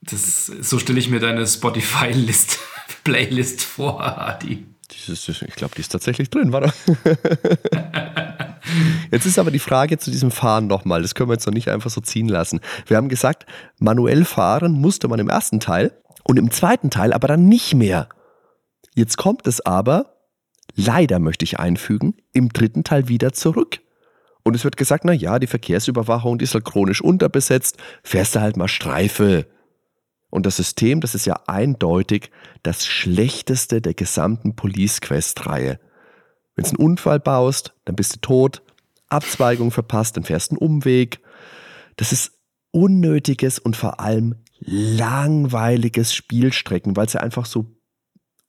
Das, so stelle ich mir deine Spotify-List, Playlist vor, Adi. Dieses, ich glaube, die ist tatsächlich drin, warte. Jetzt ist aber die Frage zu diesem Fahren nochmal. Das können wir jetzt noch nicht einfach so ziehen lassen. Wir haben gesagt, manuell fahren musste man im ersten Teil und im zweiten Teil aber dann nicht mehr. Jetzt kommt es aber, leider möchte ich einfügen, im dritten Teil wieder zurück. Und es wird gesagt, na ja, die Verkehrsüberwachung, die ist halt chronisch unterbesetzt, fährst du halt mal Streife. Und das System, das ist ja eindeutig das schlechteste der gesamten Police Quest-Reihe. Wenn du einen Unfall baust, dann bist du tot, Abzweigung verpasst, dann fährst du einen Umweg. Das ist unnötiges und vor allem langweiliges Spielstrecken, weil es ja einfach so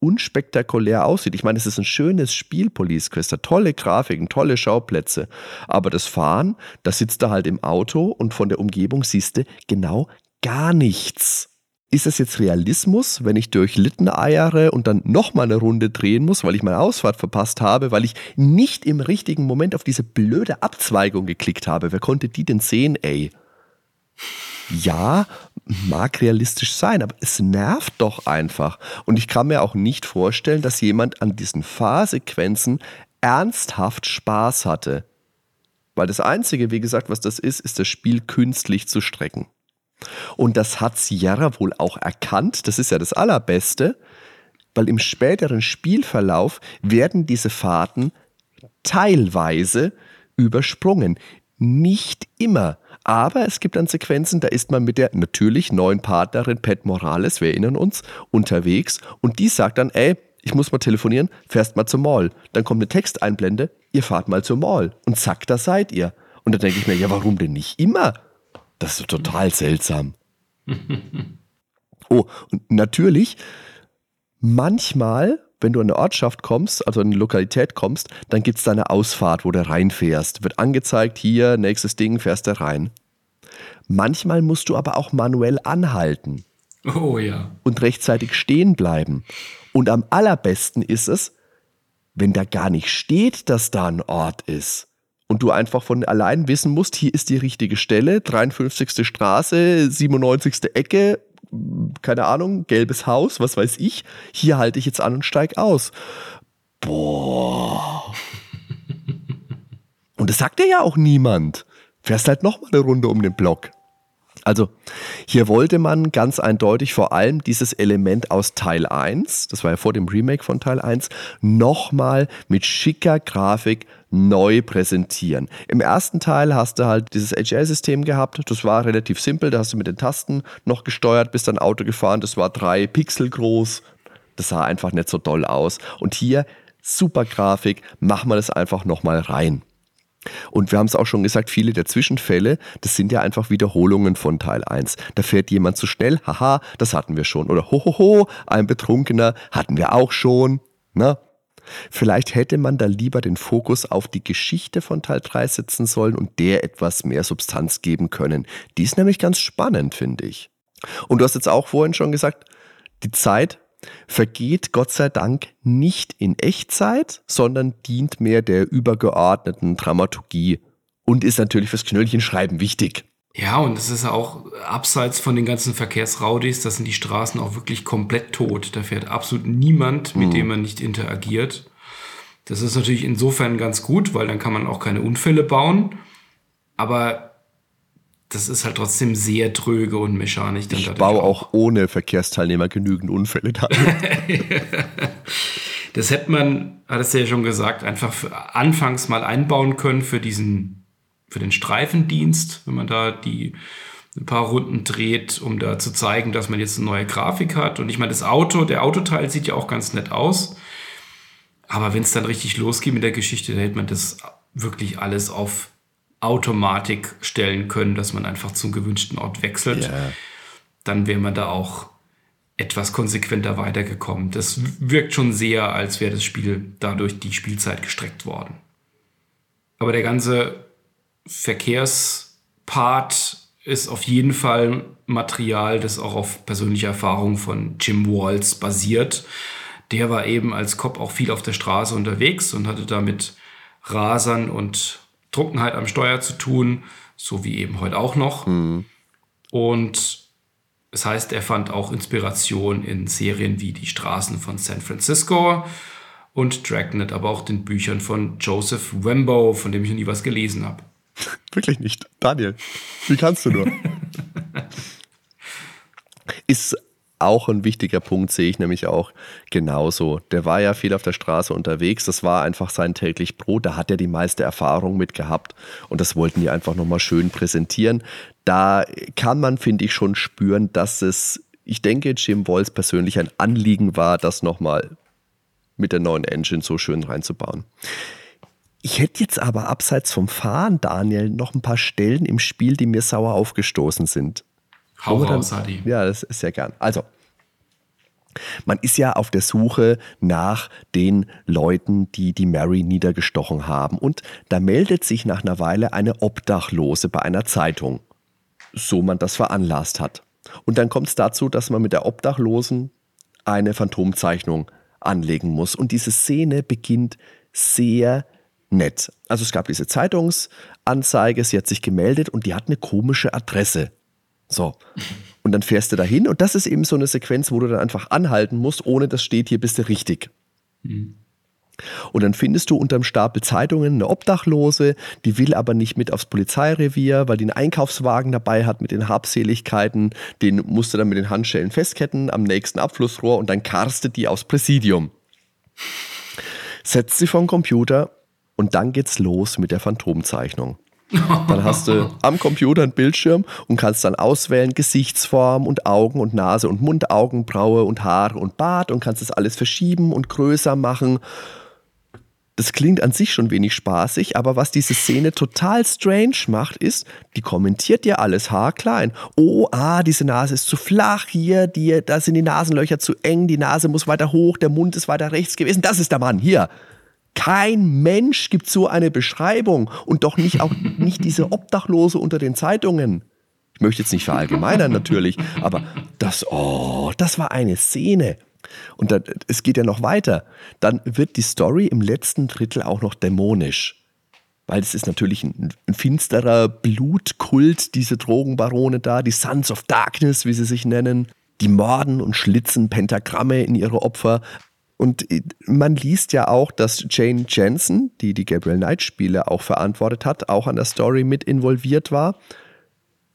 unspektakulär aussieht. Ich meine, es ist ein schönes Spiel, Police Quest, hat tolle Grafiken, tolle Schauplätze. Aber das Fahren, da sitzt du halt im Auto und von der Umgebung siehst du genau gar nichts. Ist es jetzt Realismus, wenn ich durch Litten eiere und dann nochmal eine Runde drehen muss, weil ich meine Ausfahrt verpasst habe, weil ich nicht im richtigen Moment auf diese blöde Abzweigung geklickt habe? Wer konnte die denn sehen, ey? Ja, mag realistisch sein, aber es nervt doch einfach. Und ich kann mir auch nicht vorstellen, dass jemand an diesen Fahrsequenzen ernsthaft Spaß hatte. Weil das Einzige, wie gesagt, was das ist, ist das Spiel künstlich zu strecken. Und das hat Sierra wohl auch erkannt. Das ist ja das Allerbeste, weil im späteren Spielverlauf werden diese Fahrten teilweise übersprungen. Nicht immer. Aber es gibt dann Sequenzen, da ist man mit der natürlich neuen Partnerin Pat Morales, wir erinnern uns, unterwegs und die sagt dann, ey, ich muss mal telefonieren, fährst mal zum Mall. Dann kommt eine Texteinblende, ihr fahrt mal zum Mall. Und zack, da seid ihr. Und dann denke ich mir, ja, warum denn nicht immer? Das ist total seltsam. Oh, und natürlich, manchmal wenn du an eine Ortschaft kommst, also in eine Lokalität kommst, dann gibt es da eine Ausfahrt, wo du reinfährst. Wird angezeigt, hier, nächstes Ding, fährst du rein. Manchmal musst du aber auch manuell anhalten. Oh ja. Und rechtzeitig stehen bleiben. Und am allerbesten ist es, wenn da gar nicht steht, dass da ein Ort ist. Und du einfach von allein wissen musst, hier ist die richtige Stelle, 53. Straße, 97. Ecke, keine Ahnung, gelbes Haus, was weiß ich. Hier halte ich jetzt an und steig aus. Boah. Und das sagt dir ja auch niemand. Fährst halt nochmal eine Runde um den Block. Also hier wollte man ganz eindeutig vor allem dieses Element aus Teil 1, das war ja vor dem Remake von Teil 1, nochmal mit schicker Grafik neu präsentieren. Im ersten Teil hast du halt dieses HL-System gehabt, das war relativ simpel, da hast du mit den Tasten noch gesteuert, bist dein Auto gefahren, das war drei Pixel groß, das sah einfach nicht so doll aus. Und hier super Grafik, machen wir das einfach nochmal rein. Und wir haben es auch schon gesagt, viele der Zwischenfälle, das sind ja einfach Wiederholungen von Teil 1. Da fährt jemand zu schnell, haha, das hatten wir schon. Oder hohoho, ein Betrunkener, hatten wir auch schon. Na? Vielleicht hätte man da lieber den Fokus auf die Geschichte von Teil 3 setzen sollen und der etwas mehr Substanz geben können. Die ist nämlich ganz spannend, finde ich. Und du hast jetzt auch vorhin schon gesagt, die Zeit vergeht Gott sei Dank nicht in Echtzeit, sondern dient mehr der übergeordneten Dramaturgie und ist natürlich fürs Knöllchenschreiben wichtig. Ja, und es ist auch abseits von den ganzen Verkehrsraudis, da sind die Straßen auch wirklich komplett tot. Da fährt absolut niemand, mit mhm. dem man nicht interagiert. Das ist natürlich insofern ganz gut, weil dann kann man auch keine Unfälle bauen. Aber das ist halt trotzdem sehr tröge und mechanisch. Dann ich baue auch. auch ohne Verkehrsteilnehmer genügend Unfälle da. das hätte man, hat es ja schon gesagt, einfach anfangs mal einbauen können für diesen, für den Streifendienst, wenn man da die ein paar Runden dreht, um da zu zeigen, dass man jetzt eine neue Grafik hat. Und ich meine, das Auto, der Autoteil sieht ja auch ganz nett aus. Aber wenn es dann richtig losgeht mit der Geschichte, dann hätte man das wirklich alles auf Automatik stellen können, dass man einfach zum gewünschten Ort wechselt. Yeah. Dann wäre man da auch etwas konsequenter weitergekommen. Das wirkt schon sehr, als wäre das Spiel dadurch die Spielzeit gestreckt worden. Aber der ganze Verkehrspart ist auf jeden Fall Material, das auch auf persönlicher Erfahrung von Jim Walls basiert. Der war eben als Cop auch viel auf der Straße unterwegs und hatte damit Rasern und Trunkenheit am Steuer zu tun, so wie eben heute auch noch. Mhm. Und das heißt, er fand auch Inspiration in Serien wie Die Straßen von San Francisco und Dragnet, aber auch den Büchern von Joseph Wembo, von dem ich noch nie was gelesen habe. Wirklich nicht. Daniel, wie kannst du nur? Ist auch ein wichtiger Punkt, sehe ich nämlich auch genauso. Der war ja viel auf der Straße unterwegs, das war einfach sein täglich Brot, da hat er die meiste Erfahrung mit gehabt und das wollten die einfach nochmal schön präsentieren. Da kann man, finde ich, schon spüren, dass es, ich denke, Jim Walls persönlich ein Anliegen war, das nochmal mit der neuen Engine so schön reinzubauen. Ich hätte jetzt aber abseits vom Fahren, Daniel, noch ein paar Stellen im Spiel, die mir sauer aufgestoßen sind. Hau raus, Hadi. Ja, das ist sehr gern. Also, man ist ja auf der Suche nach den Leuten, die die Mary niedergestochen haben. Und da meldet sich nach einer Weile eine Obdachlose bei einer Zeitung, so man das veranlasst hat. Und dann kommt es dazu, dass man mit der Obdachlosen eine Phantomzeichnung anlegen muss. Und diese Szene beginnt sehr nett. Also es gab diese Zeitungsanzeige, sie hat sich gemeldet und die hat eine komische Adresse so. Und dann fährst du dahin und das ist eben so eine Sequenz, wo du dann einfach anhalten musst, ohne dass steht, hier bist du richtig. Mhm. Und dann findest du unterm Stapel Zeitungen eine Obdachlose, die will aber nicht mit aufs Polizeirevier, weil die einen Einkaufswagen dabei hat mit den Habseligkeiten. Den musst du dann mit den Handschellen festketten am nächsten Abflussrohr und dann karstet die aufs Präsidium. Setzt sie vom Computer und dann geht's los mit der Phantomzeichnung. Dann hast du am Computer einen Bildschirm und kannst dann auswählen Gesichtsform und Augen und Nase und Mund, Augenbraue und Haare und Bart und kannst das alles verschieben und größer machen. Das klingt an sich schon wenig spaßig, aber was diese Szene total strange macht, ist, die kommentiert dir alles haarklein. Oh, ah, diese Nase ist zu flach hier, die, da sind die Nasenlöcher zu eng, die Nase muss weiter hoch, der Mund ist weiter rechts gewesen. Das ist der Mann, hier. Kein Mensch gibt so eine Beschreibung und doch nicht auch nicht diese Obdachlose unter den Zeitungen. Ich möchte jetzt nicht verallgemeinern natürlich, aber das, oh, das war eine Szene. Und dann, es geht ja noch weiter. Dann wird die Story im letzten Drittel auch noch dämonisch. Weil es ist natürlich ein, ein finsterer Blutkult, diese Drogenbarone da, die Sons of Darkness, wie sie sich nennen. Die morden und schlitzen Pentagramme in ihre Opfer. Und man liest ja auch, dass Jane Jensen, die die Gabriel Knight-Spiele auch verantwortet hat, auch an der Story mit involviert war.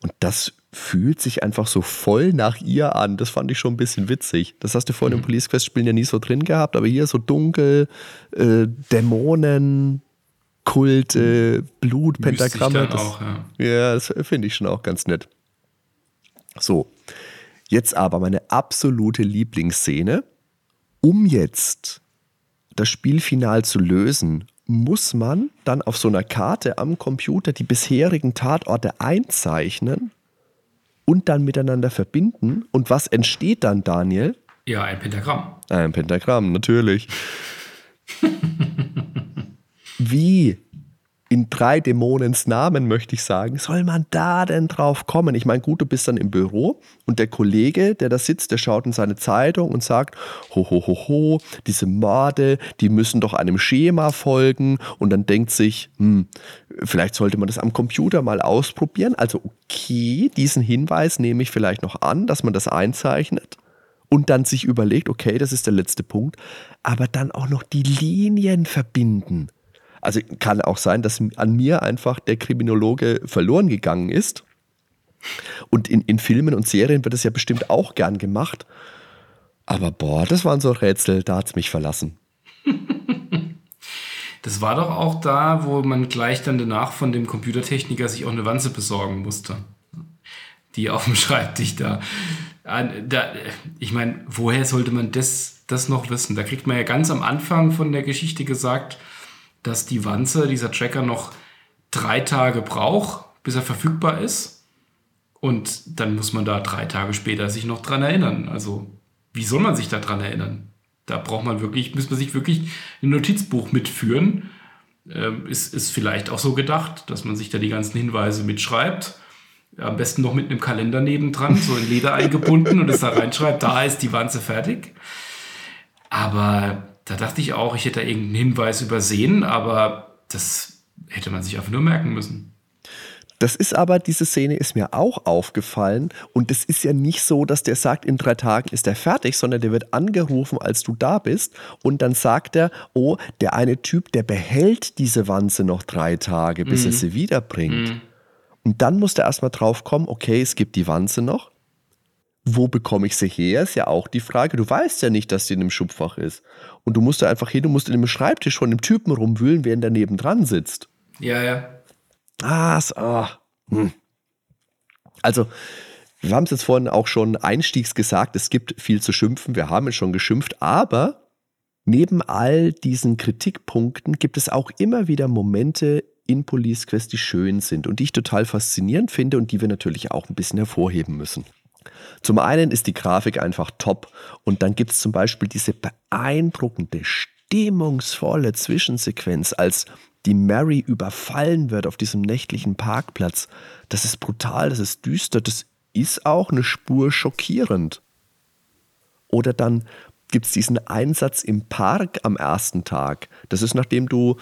Und das fühlt sich einfach so voll nach ihr an. Das fand ich schon ein bisschen witzig. Das hast du vor mhm. den Police Quest Spielen ja nie so drin gehabt, aber hier so dunkel, äh, Dämonen, Kult, äh, Blut, Pentagramme. Das, auch, ja. ja, das finde ich schon auch ganz nett. So, jetzt aber meine absolute Lieblingsszene. Um jetzt das Spielfinal zu lösen, muss man dann auf so einer Karte am Computer die bisherigen Tatorte einzeichnen und dann miteinander verbinden. Und was entsteht dann, Daniel? Ja, ein Pentagramm. Ein Pentagramm, natürlich. Wie in drei Dämonens Namen, möchte ich sagen, soll man da denn drauf kommen? Ich meine, gut, du bist dann im Büro und der Kollege, der da sitzt, der schaut in seine Zeitung und sagt, ho, ho, ho, ho, diese Morde, die müssen doch einem Schema folgen und dann denkt sich, hm, vielleicht sollte man das am Computer mal ausprobieren. Also okay, diesen Hinweis nehme ich vielleicht noch an, dass man das einzeichnet und dann sich überlegt, okay, das ist der letzte Punkt, aber dann auch noch die Linien verbinden. Also kann auch sein, dass an mir einfach der Kriminologe verloren gegangen ist. Und in, in Filmen und Serien wird das ja bestimmt auch gern gemacht. Aber boah, das waren so Rätsel, da hat es mich verlassen. Das war doch auch da, wo man gleich dann danach von dem Computertechniker sich auch eine Wanze besorgen musste. Die auf dem Schreibtisch da. da ich meine, woher sollte man das, das noch wissen? Da kriegt man ja ganz am Anfang von der Geschichte gesagt, dass die Wanze, dieser Tracker, noch drei Tage braucht, bis er verfügbar ist. Und dann muss man da drei Tage später sich noch dran erinnern. Also, wie soll man sich da dran erinnern? Da braucht man wirklich, muss man sich wirklich ein Notizbuch mitführen. Ähm, ist, ist vielleicht auch so gedacht, dass man sich da die ganzen Hinweise mitschreibt. Am besten noch mit einem Kalender nebendran, so in Leder eingebunden und es da reinschreibt, da ist die Wanze fertig. Aber da dachte ich auch, ich hätte da irgendeinen Hinweis übersehen, aber das hätte man sich einfach nur merken müssen. Das ist aber, diese Szene ist mir auch aufgefallen. Und es ist ja nicht so, dass der sagt, in drei Tagen ist er fertig, sondern der wird angerufen, als du da bist. Und dann sagt er, oh, der eine Typ, der behält diese Wanze noch drei Tage, bis mhm. er sie wiederbringt. Mhm. Und dann muss der erstmal drauf kommen, okay, es gibt die Wanze noch wo bekomme ich sie her, ist ja auch die Frage. Du weißt ja nicht, dass die in einem Schubfach ist. Und du musst da einfach hin, du musst in dem Schreibtisch von dem Typen rumwühlen, während der nebendran sitzt. Ja, ja. Ah, so, ah. Hm. Also, wir haben es jetzt vorhin auch schon einstiegs gesagt, es gibt viel zu schimpfen, wir haben es schon geschimpft, aber neben all diesen Kritikpunkten gibt es auch immer wieder Momente in Police Quest, die schön sind und die ich total faszinierend finde und die wir natürlich auch ein bisschen hervorheben müssen. Zum einen ist die Grafik einfach top und dann gibt es zum Beispiel diese beeindruckende, stimmungsvolle Zwischensequenz, als die Mary überfallen wird auf diesem nächtlichen Parkplatz. Das ist brutal, das ist düster, das ist auch eine Spur schockierend. Oder dann gibt es diesen Einsatz im Park am ersten Tag. Das ist nachdem du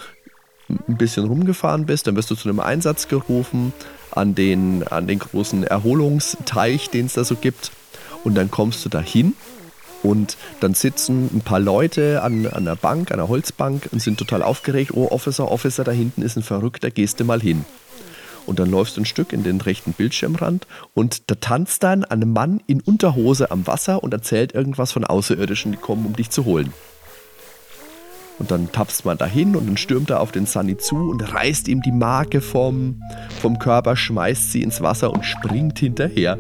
ein bisschen rumgefahren bist, dann wirst du zu einem Einsatz gerufen an den, an den großen Erholungsteich, den es da so gibt. Und dann kommst du da hin und dann sitzen ein paar Leute an, an einer Bank, an einer Holzbank und sind total aufgeregt. Oh, Officer, Officer, da hinten ist ein Verrückter, gehst du mal hin. Und dann läufst du ein Stück in den rechten Bildschirmrand und da tanzt dann ein Mann in Unterhose am Wasser und erzählt irgendwas von Außerirdischen, die kommen, um dich zu holen. Und dann tapst man dahin und dann stürmt er auf den Sunny zu und reißt ihm die Marke vom, vom Körper, schmeißt sie ins Wasser und springt hinterher.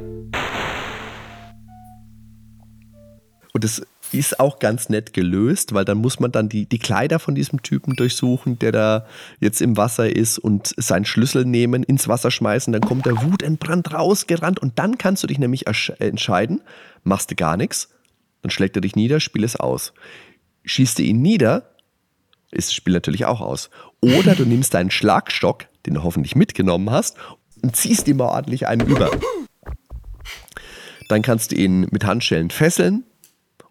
Und das ist auch ganz nett gelöst, weil dann muss man dann die, die Kleider von diesem Typen durchsuchen, der da jetzt im Wasser ist und seinen Schlüssel nehmen, ins Wasser schmeißen, dann kommt der wutentbrannt rausgerannt und dann kannst du dich nämlich entscheiden, machst du gar nichts, dann schlägt er dich nieder, spiel es aus. Schießt du ihn nieder, ist das Spiel natürlich auch aus. Oder du nimmst deinen Schlagstock, den du hoffentlich mitgenommen hast, und ziehst ihm mal ordentlich einen über. Dann kannst du ihn mit Handschellen fesseln,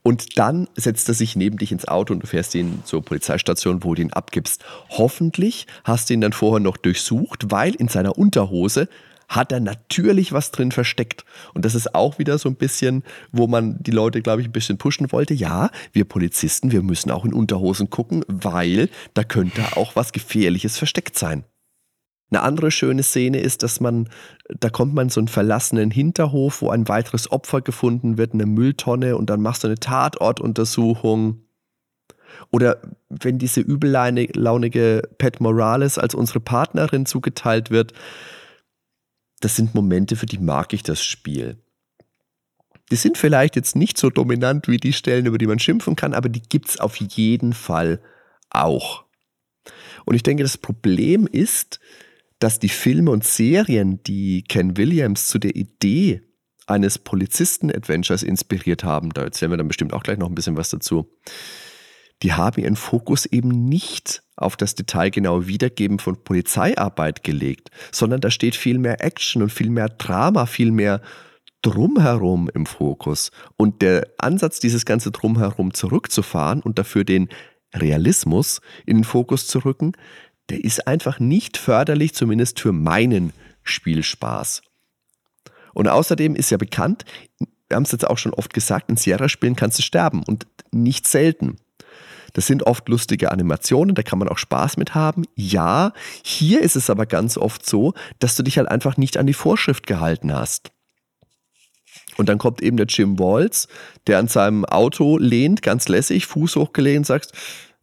und dann setzt er sich neben dich ins Auto und du fährst ihn zur Polizeistation, wo du ihn abgibst. Hoffentlich hast du ihn dann vorher noch durchsucht, weil in seiner Unterhose hat er natürlich was drin versteckt. Und das ist auch wieder so ein bisschen, wo man die Leute, glaube ich, ein bisschen pushen wollte. Ja, wir Polizisten, wir müssen auch in Unterhosen gucken, weil da könnte auch was Gefährliches versteckt sein. Eine andere schöne Szene ist, dass man, da kommt man in so einen verlassenen Hinterhof, wo ein weiteres Opfer gefunden wird, eine Mülltonne und dann machst du eine Tatortuntersuchung. Oder wenn diese übellaunige Pat Morales als unsere Partnerin zugeteilt wird, das sind Momente, für die mag ich das Spiel. Die sind vielleicht jetzt nicht so dominant wie die Stellen, über die man schimpfen kann, aber die gibt es auf jeden Fall auch. Und ich denke, das Problem ist, dass die Filme und Serien, die Ken Williams zu der Idee eines Polizisten-Adventures inspiriert haben, da erzählen wir dann bestimmt auch gleich noch ein bisschen was dazu, die haben ihren Fokus eben nicht auf das detailgenaue Wiedergeben von Polizeiarbeit gelegt, sondern da steht viel mehr Action und viel mehr Drama, viel mehr Drumherum im Fokus. Und der Ansatz, dieses ganze Drumherum zurückzufahren und dafür den Realismus in den Fokus zu rücken, der ist einfach nicht förderlich, zumindest für meinen Spielspaß. Und außerdem ist ja bekannt, wir haben es jetzt auch schon oft gesagt, in Sierra-Spielen kannst du sterben und nicht selten. Das sind oft lustige Animationen, da kann man auch Spaß mit haben. Ja, hier ist es aber ganz oft so, dass du dich halt einfach nicht an die Vorschrift gehalten hast. Und dann kommt eben der Jim Walls, der an seinem Auto lehnt, ganz lässig, Fuß hochgelehnt, sagt,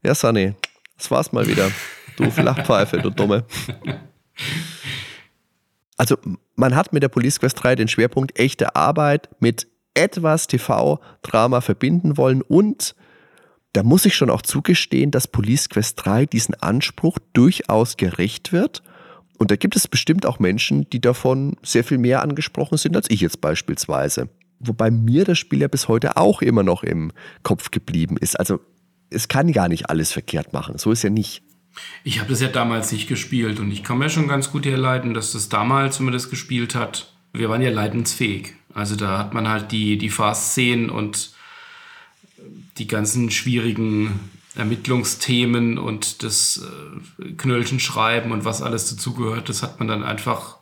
ja Sunny, das war's mal wieder. Du Flachpfeife, du Dumme. Also, man hat mit der Police Quest 3 den Schwerpunkt echte Arbeit mit etwas TV-Drama verbinden wollen und da muss ich schon auch zugestehen, dass Police Quest 3 diesen Anspruch durchaus gerecht wird. Und da gibt es bestimmt auch Menschen, die davon sehr viel mehr angesprochen sind als ich jetzt beispielsweise. Wobei mir das Spiel ja bis heute auch immer noch im Kopf geblieben ist. Also es kann gar nicht alles verkehrt machen. So ist ja nicht. Ich habe das ja damals nicht gespielt und ich kann mir schon ganz gut herleiten, dass das damals, wenn man das gespielt hat, wir waren ja leidensfähig. Also da hat man halt die, die Fast-Szenen und die ganzen schwierigen Ermittlungsthemen und das äh, Knöllchenschreiben und was alles dazugehört, das hat man dann einfach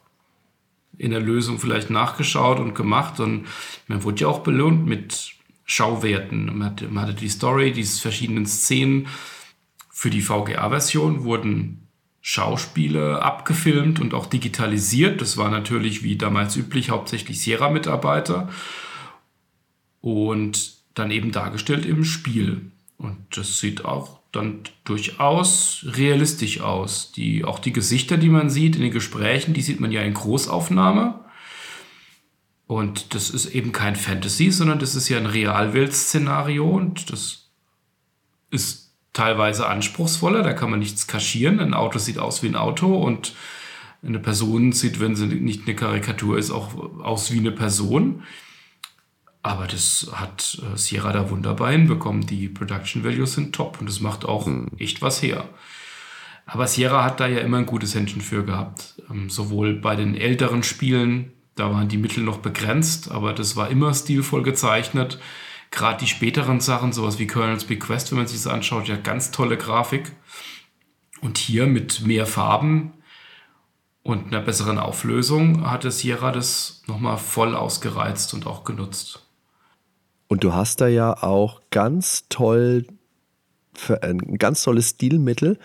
in der Lösung vielleicht nachgeschaut und gemacht und man wurde ja auch belohnt mit Schauwerten. Man hatte, man hatte die Story, diese verschiedenen Szenen für die VGA-Version wurden Schauspiele abgefilmt und auch digitalisiert. Das war natürlich wie damals üblich hauptsächlich Sierra-Mitarbeiter und dann eben dargestellt im Spiel. Und das sieht auch dann durchaus realistisch aus. Die, auch die Gesichter, die man sieht in den Gesprächen, die sieht man ja in Großaufnahme. Und das ist eben kein Fantasy, sondern das ist ja ein Realwelt-Szenario und das ist teilweise anspruchsvoller, da kann man nichts kaschieren. Ein Auto sieht aus wie ein Auto und eine Person sieht, wenn sie nicht eine Karikatur ist, auch aus wie eine Person. Aber das hat äh, Sierra da wunderbar hinbekommen. Die Production Values sind top und das macht auch hm. echt was her. Aber Sierra hat da ja immer ein gutes Händchen für gehabt. Ähm, sowohl bei den älteren Spielen, da waren die Mittel noch begrenzt, aber das war immer stilvoll gezeichnet. Gerade die späteren Sachen, sowas wie Colonel's Bequest, wenn man sich das anschaut, ja ganz tolle Grafik. Und hier mit mehr Farben und einer besseren Auflösung hatte Sierra das nochmal voll ausgereizt und auch genutzt. Und du hast da ja auch ganz toll, ein ganz tolles Stilmittel,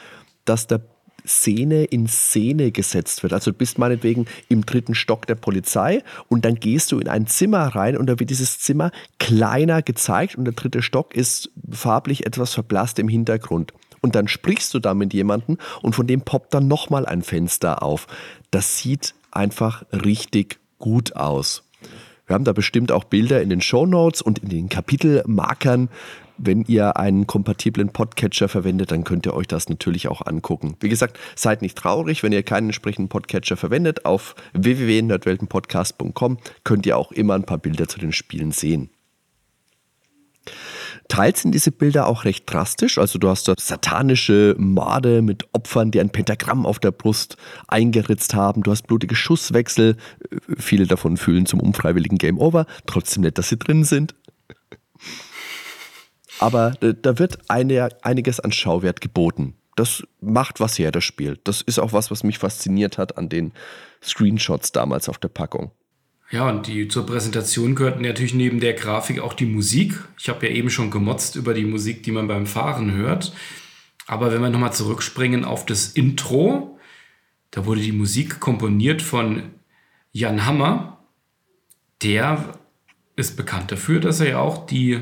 dass der Szene in Szene gesetzt wird. Also du bist meinetwegen im dritten Stock der Polizei und dann gehst du in ein Zimmer rein und da wird dieses Zimmer kleiner gezeigt und der dritte Stock ist farblich etwas verblasst im Hintergrund. Und dann sprichst du da mit jemandem und von dem poppt dann nochmal ein Fenster auf. Das sieht einfach richtig gut aus. Wir haben da bestimmt auch Bilder in den Show Notes und in den Kapitelmarkern. Wenn ihr einen kompatiblen Podcatcher verwendet, dann könnt ihr euch das natürlich auch angucken. Wie gesagt, seid nicht traurig, wenn ihr keinen entsprechenden Podcatcher verwendet. Auf www.nerdweltenpodcast.com könnt ihr auch immer ein paar Bilder zu den Spielen sehen. Teils sind diese Bilder auch recht drastisch. Also du hast da satanische Morde mit Opfern, die ein Pentagramm auf der Brust eingeritzt haben. Du hast blutige Schusswechsel. Viele davon fühlen zum unfreiwilligen Game Over. Trotzdem nicht, dass sie drin sind. Aber da wird eine, einiges an Schauwert geboten. Das macht was her, das Spiel. Das ist auch was, was mich fasziniert hat an den Screenshots damals auf der Packung. Ja, und die zur Präsentation gehörten natürlich neben der Grafik auch die Musik. Ich habe ja eben schon gemotzt über die Musik, die man beim Fahren hört. Aber wenn wir nochmal zurückspringen auf das Intro, da wurde die Musik komponiert von Jan Hammer. Der ist bekannt dafür, dass er ja auch die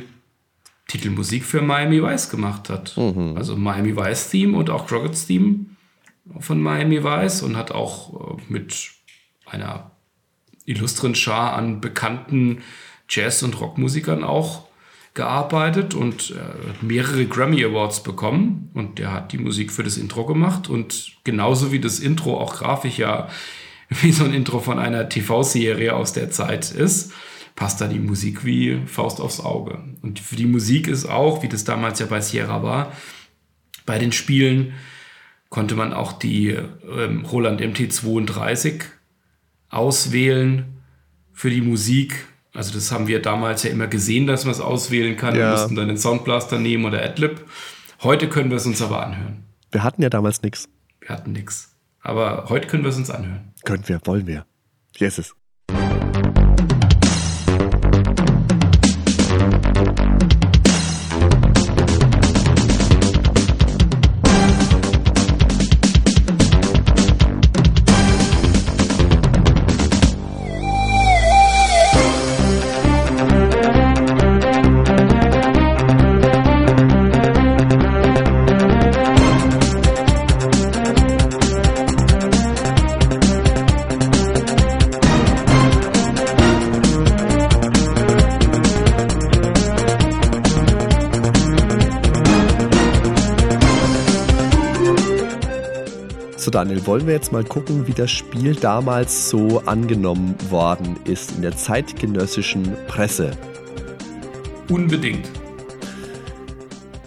Titelmusik für Miami Vice gemacht hat. Mhm. Also Miami Vice Theme und auch Crockett's Theme von Miami Vice und hat auch äh, mit einer illustren Schar an bekannten Jazz- und Rockmusikern auch gearbeitet und äh, mehrere Grammy Awards bekommen. Und der hat die Musik für das Intro gemacht. Und genauso wie das Intro auch grafisch ja wie so ein Intro von einer TV-Serie aus der Zeit ist, passt da die Musik wie Faust aufs Auge. Und für die Musik ist auch, wie das damals ja bei Sierra war, bei den Spielen konnte man auch die ähm, Roland MT32 auswählen für die Musik. Also das haben wir damals ja immer gesehen, dass man es auswählen kann. Ja. Wir mussten dann den Soundblaster nehmen oder Adlib. Heute können wir es uns aber anhören. Wir hatten ja damals nichts. Wir hatten nichts. Aber heute können wir es uns anhören. Können wir, wollen wir. Yes. Daniel, wollen wir jetzt mal gucken, wie das Spiel damals so angenommen worden ist in der zeitgenössischen Presse? Unbedingt.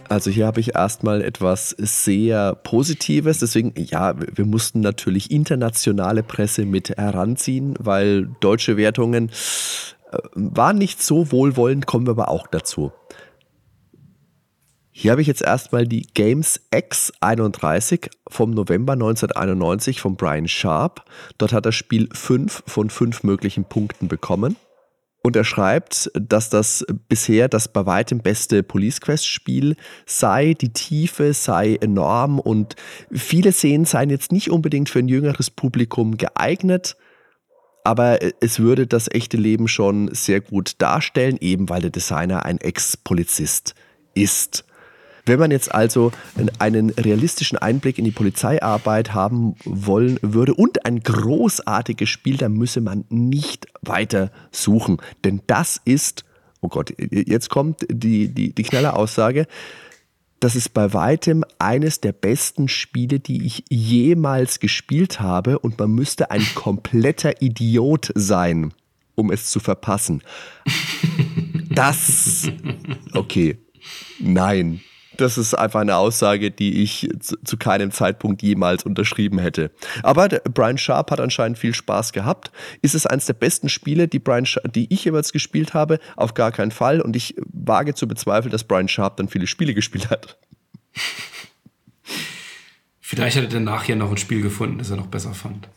Also hier habe ich erstmal etwas sehr Positives. Deswegen, ja, wir mussten natürlich internationale Presse mit heranziehen, weil deutsche Wertungen äh, waren nicht so wohlwollend, kommen wir aber auch dazu. Hier habe ich jetzt erstmal die Games X31 vom November 1991 von Brian Sharp. Dort hat das Spiel fünf von fünf möglichen Punkten bekommen. Und er schreibt, dass das bisher das bei weitem beste Police Quest Spiel sei, die Tiefe sei enorm und viele Szenen seien jetzt nicht unbedingt für ein jüngeres Publikum geeignet, aber es würde das echte Leben schon sehr gut darstellen, eben weil der Designer ein Ex-Polizist ist. Wenn man jetzt also einen realistischen Einblick in die Polizeiarbeit haben wollen würde und ein großartiges Spiel, dann müsse man nicht weiter suchen. Denn das ist, oh Gott, jetzt kommt die, die, die knalle Aussage, das ist bei weitem eines der besten Spiele, die ich jemals gespielt habe und man müsste ein kompletter Idiot sein, um es zu verpassen. Das, okay, nein, das ist einfach eine Aussage, die ich zu, zu, keinem Zeitpunkt jemals unterschrieben hätte. Aber Brian Sharp hat anscheinend viel Spaß gehabt. Ist es eines der besten Spiele, die, Brian die ich jeweils gespielt habe? Auf gar keinen Fall. Und ich wage zu bezweifeln, dass Brian Sharp dann viele Spiele gespielt hat. Vielleicht hat er danach ja noch ein Spiel gefunden, das er noch besser fand.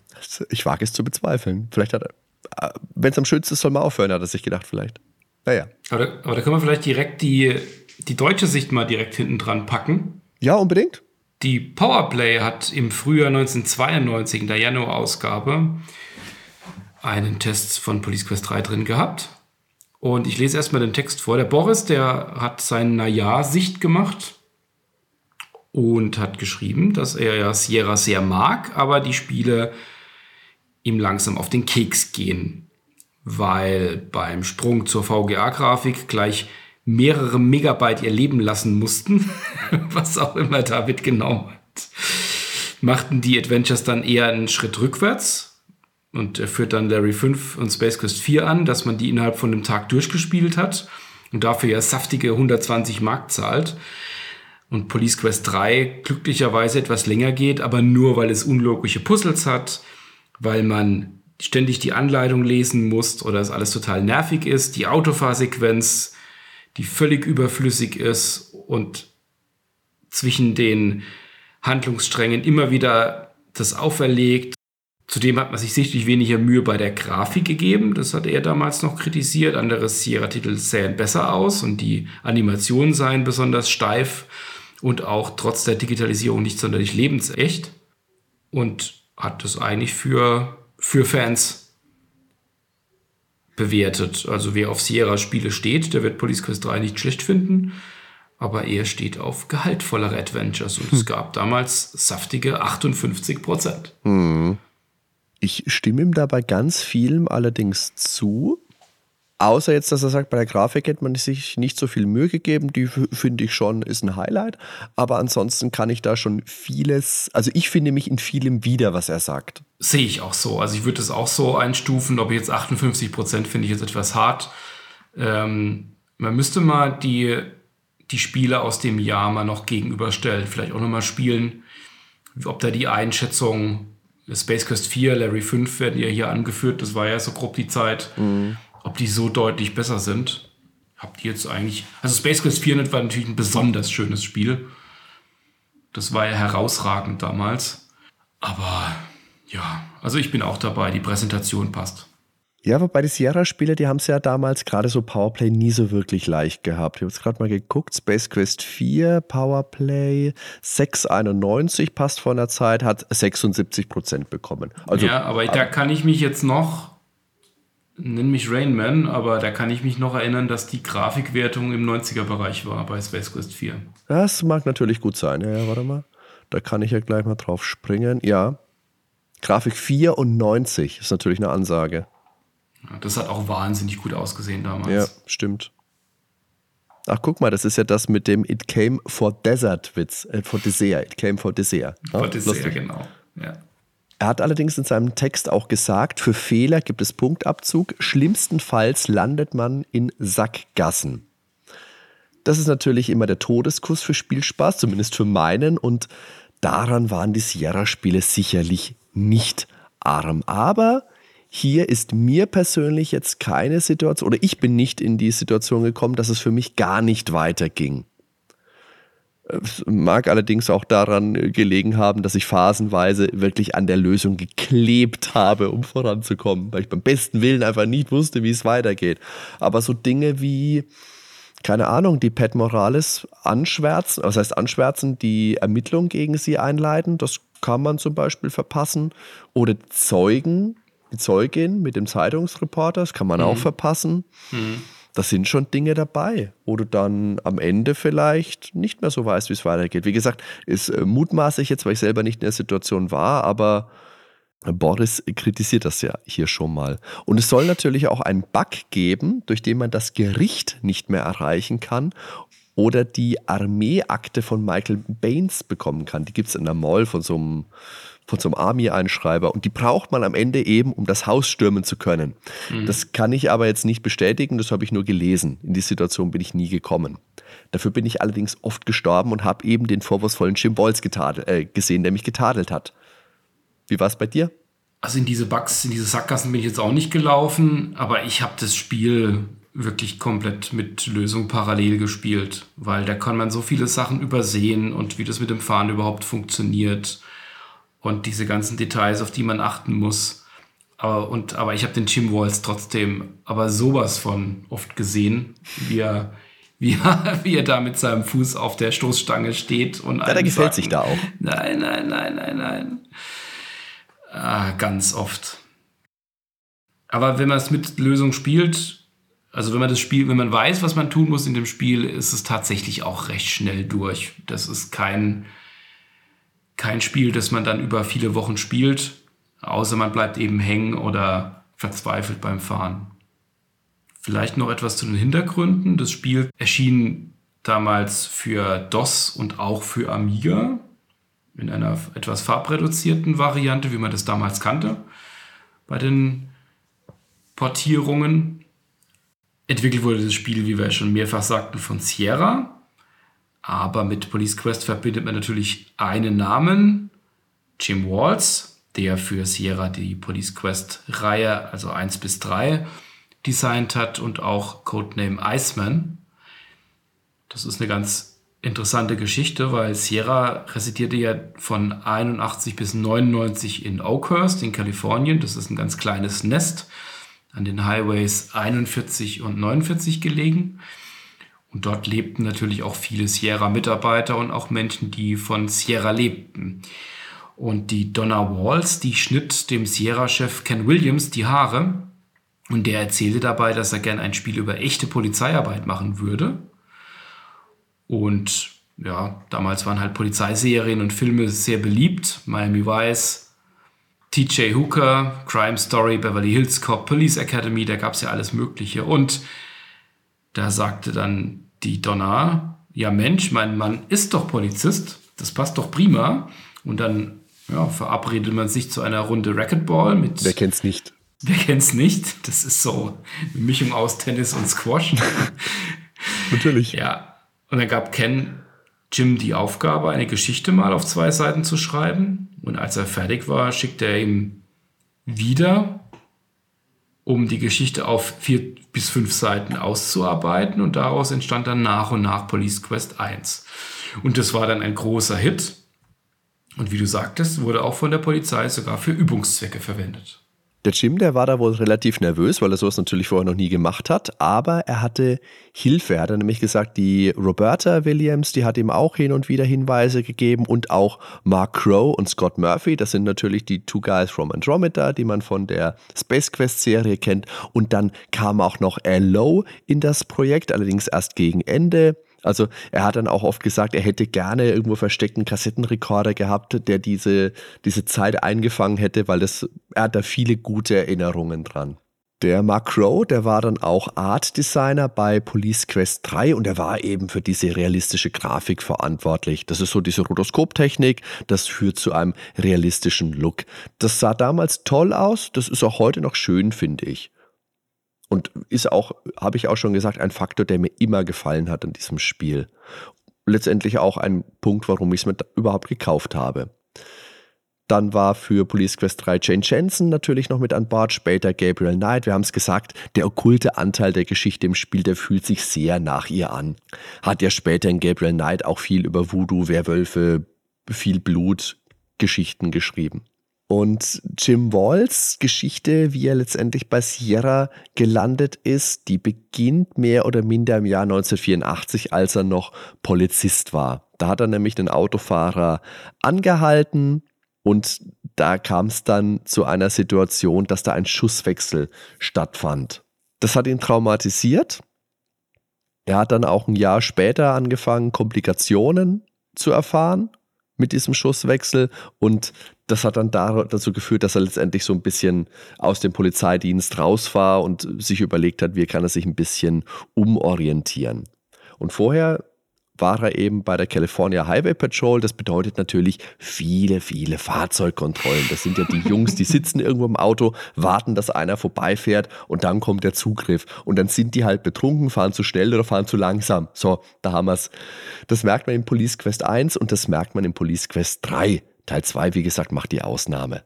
Ich wage es zu bezweifeln. Vielleicht hat er, äh, wenn es am schönsten ist, soll man aufhören, hat er sich gedacht, vielleicht. Naja. Aber, aber da können wir vielleicht direkt die die deutsche Sicht mal direkt hinten dran packen. Ja, unbedingt. Die Powerplay hat im Frühjahr 1992 in der Januar-Ausgabe einen Test von Police Quest 3 drin gehabt. Und ich lese erstmal den Text vor. Der Boris, der hat seine Naja-Sicht gemacht und hat geschrieben, dass er ja Sierra sehr mag, aber die Spiele ihm langsam auf den Keks gehen weil beim Sprung zur VGA-Grafik gleich mehrere Megabyte ihr Leben lassen mussten, was auch immer da mitgenommen hat, machten die Adventures dann eher einen Schritt rückwärts und er führt dann Larry 5 und Space Quest 4 an, dass man die innerhalb von einem Tag durchgespielt hat und dafür ja saftige 120 Mark zahlt. Und Police Quest 3 glücklicherweise etwas länger geht, aber nur weil es unlogische Puzzles hat, weil man ständig die Anleitung lesen muss oder es alles total nervig ist, die Autofahrsequenz, die völlig überflüssig ist und zwischen den Handlungssträngen immer wieder das auferlegt. Zudem hat man sich sichtlich weniger Mühe bei der Grafik gegeben. Das hat er damals noch kritisiert. Andere Sierra-Titel sähen besser aus und die Animationen seien besonders steif und auch trotz der Digitalisierung nicht sonderlich lebensecht. Und hat das eigentlich für, für Fans bewertet. Also wer auf Sierra-Spiele steht, der wird Police Quest 3 nicht schlecht finden. Aber er steht auf gehaltvollere Adventures und hm. es gab damals saftige 58 Prozent. Hm. Ich stimme ihm dabei ganz vielem allerdings zu. Außer jetzt, dass er sagt, bei der Grafik hätte man sich nicht so viel Mühe gegeben. Die finde ich schon, ist ein Highlight. Aber ansonsten kann ich da schon vieles, also ich finde mich in vielem wieder, was er sagt. Sehe ich auch so. Also ich würde es auch so einstufen. Ob jetzt 58 Prozent finde ich jetzt etwas hart. Ähm, man müsste mal die, die Spiele aus dem Jahr mal noch gegenüberstellen. Vielleicht auch nochmal spielen, ob da die Einschätzung Space Quest 4, Larry 5 werden ja hier angeführt. Das war ja so grob die Zeit. Mhm ob die so deutlich besser sind. Habt ihr jetzt eigentlich. Also Space Quest 400 war natürlich ein besonders schönes Spiel. Das war ja herausragend damals. Aber ja, also ich bin auch dabei. Die Präsentation passt. Ja, wobei die Sierra-Spiele, die haben es ja damals gerade so Powerplay nie so wirklich leicht gehabt. Ich habe jetzt gerade mal geguckt, Space Quest 4, Powerplay 691 passt vor einer Zeit, hat 76 Prozent bekommen. Also, ja, aber da kann ich mich jetzt noch nenn mich Rainman, aber da kann ich mich noch erinnern, dass die Grafikwertung im 90er-Bereich war bei Space Quest 4. Das mag natürlich gut sein. Ja, ja, warte mal. Da kann ich ja gleich mal drauf springen. Ja. Grafik 94 ist natürlich eine Ansage. Ja, das hat auch wahnsinnig gut ausgesehen damals. Ja, stimmt. Ach, guck mal, das ist ja das mit dem It came for Desert Witz, äh, for Dessert. It came for Dessert. For ja, Dessert, lustig. genau. Ja. Er hat allerdings in seinem Text auch gesagt, für Fehler gibt es Punktabzug, schlimmstenfalls landet man in Sackgassen. Das ist natürlich immer der Todeskuss für Spielspaß, zumindest für meinen, und daran waren die Sierra-Spiele sicherlich nicht arm. Aber hier ist mir persönlich jetzt keine Situation, oder ich bin nicht in die Situation gekommen, dass es für mich gar nicht weiterging. Es mag allerdings auch daran gelegen haben, dass ich phasenweise wirklich an der Lösung geklebt habe, um voranzukommen, weil ich beim besten Willen einfach nicht wusste, wie es weitergeht. Aber so Dinge wie, keine Ahnung, die Pat Morales anschwärzen, was heißt anschwärzen, die Ermittlung gegen sie einleiten, das kann man zum Beispiel verpassen. Oder Zeugen, die Zeugin mit dem Zeitungsreporter, das kann man mhm. auch verpassen. Mhm das sind schon Dinge dabei, wo du dann am Ende vielleicht nicht mehr so weißt, wie es weitergeht. Wie gesagt, ist äh, mutmaßlich jetzt, weil ich selber nicht in der Situation war, aber Boris kritisiert das ja hier schon mal. Und es soll natürlich auch einen Bug geben, durch den man das Gericht nicht mehr erreichen kann oder die Armeeakte von Michael Baines bekommen kann. Die gibt es in der Mall von so einem von so einem Army-Einschreiber und die braucht man am Ende eben, um das Haus stürmen zu können. Mhm. Das kann ich aber jetzt nicht bestätigen, das habe ich nur gelesen. In die Situation bin ich nie gekommen. Dafür bin ich allerdings oft gestorben und habe eben den vorwurfsvollen Jim Boyles äh, gesehen, der mich getadelt hat. Wie war es bei dir? Also in diese Bugs, in diese Sackgassen bin ich jetzt auch nicht gelaufen, aber ich habe das Spiel wirklich komplett mit Lösung parallel gespielt, weil da kann man so viele Sachen übersehen und wie das mit dem Fahren überhaupt funktioniert und diese ganzen Details, auf die man achten muss. Aber, und, aber ich habe den Jim Walls trotzdem aber sowas von oft gesehen, wie er, wie er, wie er da mit seinem Fuß auf der Stoßstange steht. Und ja, der gefällt sich da auch. Nein, nein, nein, nein, nein. Ah, ganz oft. Aber wenn man es mit Lösung spielt, also wenn man das Spiel, wenn man weiß, was man tun muss in dem Spiel, ist es tatsächlich auch recht schnell durch. Das ist kein, kein Spiel, das man dann über viele Wochen spielt, außer man bleibt eben hängen oder verzweifelt beim Fahren. Vielleicht noch etwas zu den Hintergründen. Das Spiel erschien damals für DOS und auch für Amiga in einer etwas farbreduzierten Variante, wie man das damals kannte bei den Portierungen. Entwickelt wurde das Spiel, wie wir schon mehrfach sagten, von Sierra. Aber mit Police Quest verbindet man natürlich einen Namen, Jim Walls, der für Sierra die Police Quest-Reihe, also 1 bis 3, designt hat und auch Codename Iceman. Das ist eine ganz interessante Geschichte, weil Sierra residierte ja von 81 bis 99 in Oakhurst in Kalifornien. Das ist ein ganz kleines Nest an den Highways 41 und 49 gelegen. Und dort lebten natürlich auch viele Sierra-Mitarbeiter und auch Menschen, die von Sierra lebten. Und die Donna Walls, die schnitt dem Sierra-Chef Ken Williams die Haare. Und der erzählte dabei, dass er gern ein Spiel über echte Polizeiarbeit machen würde. Und ja, damals waren halt Polizeiserien und Filme sehr beliebt. Miami Vice, TJ Hooker, Crime Story, Beverly Hills Cop, Police Academy, da gab es ja alles Mögliche. Und da sagte dann die Donna, ja Mensch, mein Mann ist doch Polizist, das passt doch prima. Und dann ja, verabredet man sich zu einer Runde Racquetball mit. Wer kennt's nicht? Wer kennt's nicht? Das ist so eine Mischung aus Tennis und Squash. Natürlich. Ja. Und dann gab Ken Jim die Aufgabe, eine Geschichte mal auf zwei Seiten zu schreiben. Und als er fertig war, schickte er ihm wieder, um die Geschichte auf vier bis fünf Seiten auszuarbeiten. Und daraus entstand dann nach und nach Police Quest 1. Und das war dann ein großer Hit. Und wie du sagtest, wurde auch von der Polizei sogar für Übungszwecke verwendet. Der Jim, der war da wohl relativ nervös, weil er sowas natürlich vorher noch nie gemacht hat, aber er hatte Hilfe. Er hat nämlich gesagt, die Roberta Williams, die hat ihm auch hin und wieder Hinweise gegeben und auch Mark Crow und Scott Murphy, das sind natürlich die Two Guys from Andromeda, die man von der Space Quest Serie kennt. Und dann kam auch noch Lowe in das Projekt, allerdings erst gegen Ende. Also er hat dann auch oft gesagt, er hätte gerne irgendwo versteckten Kassettenrekorder gehabt, der diese, diese Zeit eingefangen hätte, weil das, er hat da viele gute Erinnerungen dran. Der Mark Crow, der war dann auch Art Designer bei Police Quest 3 und er war eben für diese realistische Grafik verantwortlich. Das ist so diese Rotoskoptechnik, das führt zu einem realistischen Look. Das sah damals toll aus, das ist auch heute noch schön, finde ich. Und ist auch, habe ich auch schon gesagt, ein Faktor, der mir immer gefallen hat in diesem Spiel. Letztendlich auch ein Punkt, warum ich es mir überhaupt gekauft habe. Dann war für Police Quest 3 Jane Jensen natürlich noch mit an Bord, später Gabriel Knight. Wir haben es gesagt, der okkulte Anteil der Geschichte im Spiel, der fühlt sich sehr nach ihr an. Hat ja später in Gabriel Knight auch viel über Voodoo, Werwölfe, viel Blut, Geschichten geschrieben. Und Jim Walls Geschichte, wie er letztendlich bei Sierra gelandet ist, die beginnt mehr oder minder im Jahr 1984, als er noch Polizist war. Da hat er nämlich den Autofahrer angehalten und da kam es dann zu einer Situation, dass da ein Schusswechsel stattfand. Das hat ihn traumatisiert. Er hat dann auch ein Jahr später angefangen, Komplikationen zu erfahren mit diesem Schusswechsel und das hat dann dazu geführt, dass er letztendlich so ein bisschen aus dem Polizeidienst raus war und sich überlegt hat, wie kann er sich ein bisschen umorientieren. Und vorher war er eben bei der California Highway Patrol. Das bedeutet natürlich viele, viele Fahrzeugkontrollen. Das sind ja die Jungs, die sitzen irgendwo im Auto, warten, dass einer vorbeifährt und dann kommt der Zugriff. Und dann sind die halt betrunken, fahren zu schnell oder fahren zu langsam. So, da haben wir es. Das merkt man in Police Quest 1 und das merkt man in Police Quest 3. Teil 2, wie gesagt, macht die Ausnahme.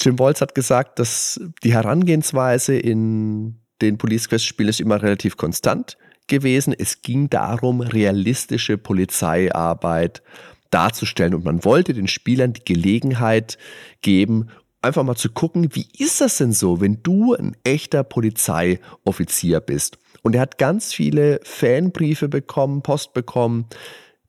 Jim Waltz hat gesagt, dass die Herangehensweise in den Police Quest Spielen ist immer relativ konstant gewesen. Es ging darum, realistische Polizeiarbeit darzustellen und man wollte den Spielern die Gelegenheit geben, einfach mal zu gucken, wie ist das denn so, wenn du ein echter Polizeioffizier bist? Und er hat ganz viele Fanbriefe bekommen, Post bekommen,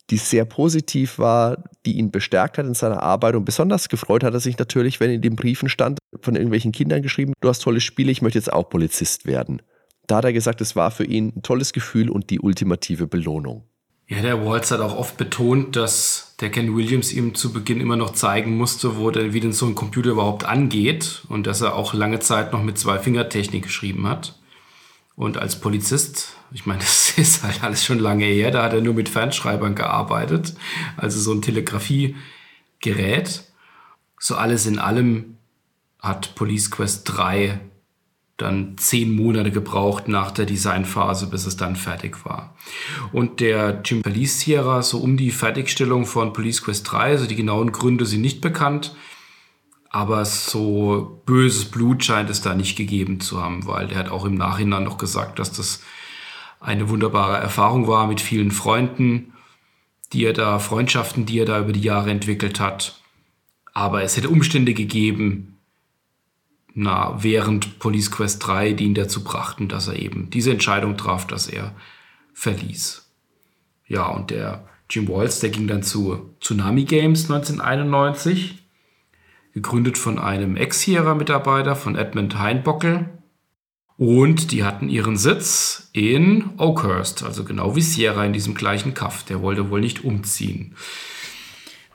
die sehr positiv war, die ihn bestärkt hat in seiner Arbeit und besonders gefreut hat er sich natürlich, wenn in den Briefen stand, von irgendwelchen Kindern geschrieben, du hast tolle Spiele, ich möchte jetzt auch Polizist werden. Da hat er gesagt, es war für ihn ein tolles Gefühl und die ultimative Belohnung. Ja, der Waltz hat auch oft betont, dass der Ken Williams ihm zu Beginn immer noch zeigen musste, wo der, wie denn so ein Computer überhaupt angeht und dass er auch lange Zeit noch mit Zwei-Finger-Technik geschrieben hat. Und als Polizist, ich meine, das ist halt alles schon lange her, da hat er nur mit Fernschreibern gearbeitet, also so ein Telegrafiegerät. So alles in allem hat Police Quest 3 dann zehn Monate gebraucht nach der Designphase, bis es dann fertig war. Und der Jim Police Sierra, so um die Fertigstellung von Police Quest 3, also die genauen Gründe sind nicht bekannt, aber so böses Blut scheint es da nicht gegeben zu haben, weil der hat auch im Nachhinein noch gesagt, dass das eine wunderbare Erfahrung war mit vielen Freunden, die er da, Freundschaften, die er da über die Jahre entwickelt hat. Aber es hätte Umstände gegeben, na, während Police Quest 3, die ihn dazu brachten, dass er eben diese Entscheidung traf, dass er verließ. Ja, und der Jim Walls, der ging dann zu Tsunami Games 1991 gegründet von einem Ex-Sierra-Mitarbeiter, von Edmund Heinbockel. Und die hatten ihren Sitz in Oakhurst, also genau wie Sierra in diesem gleichen Kaff. Der wollte wohl nicht umziehen.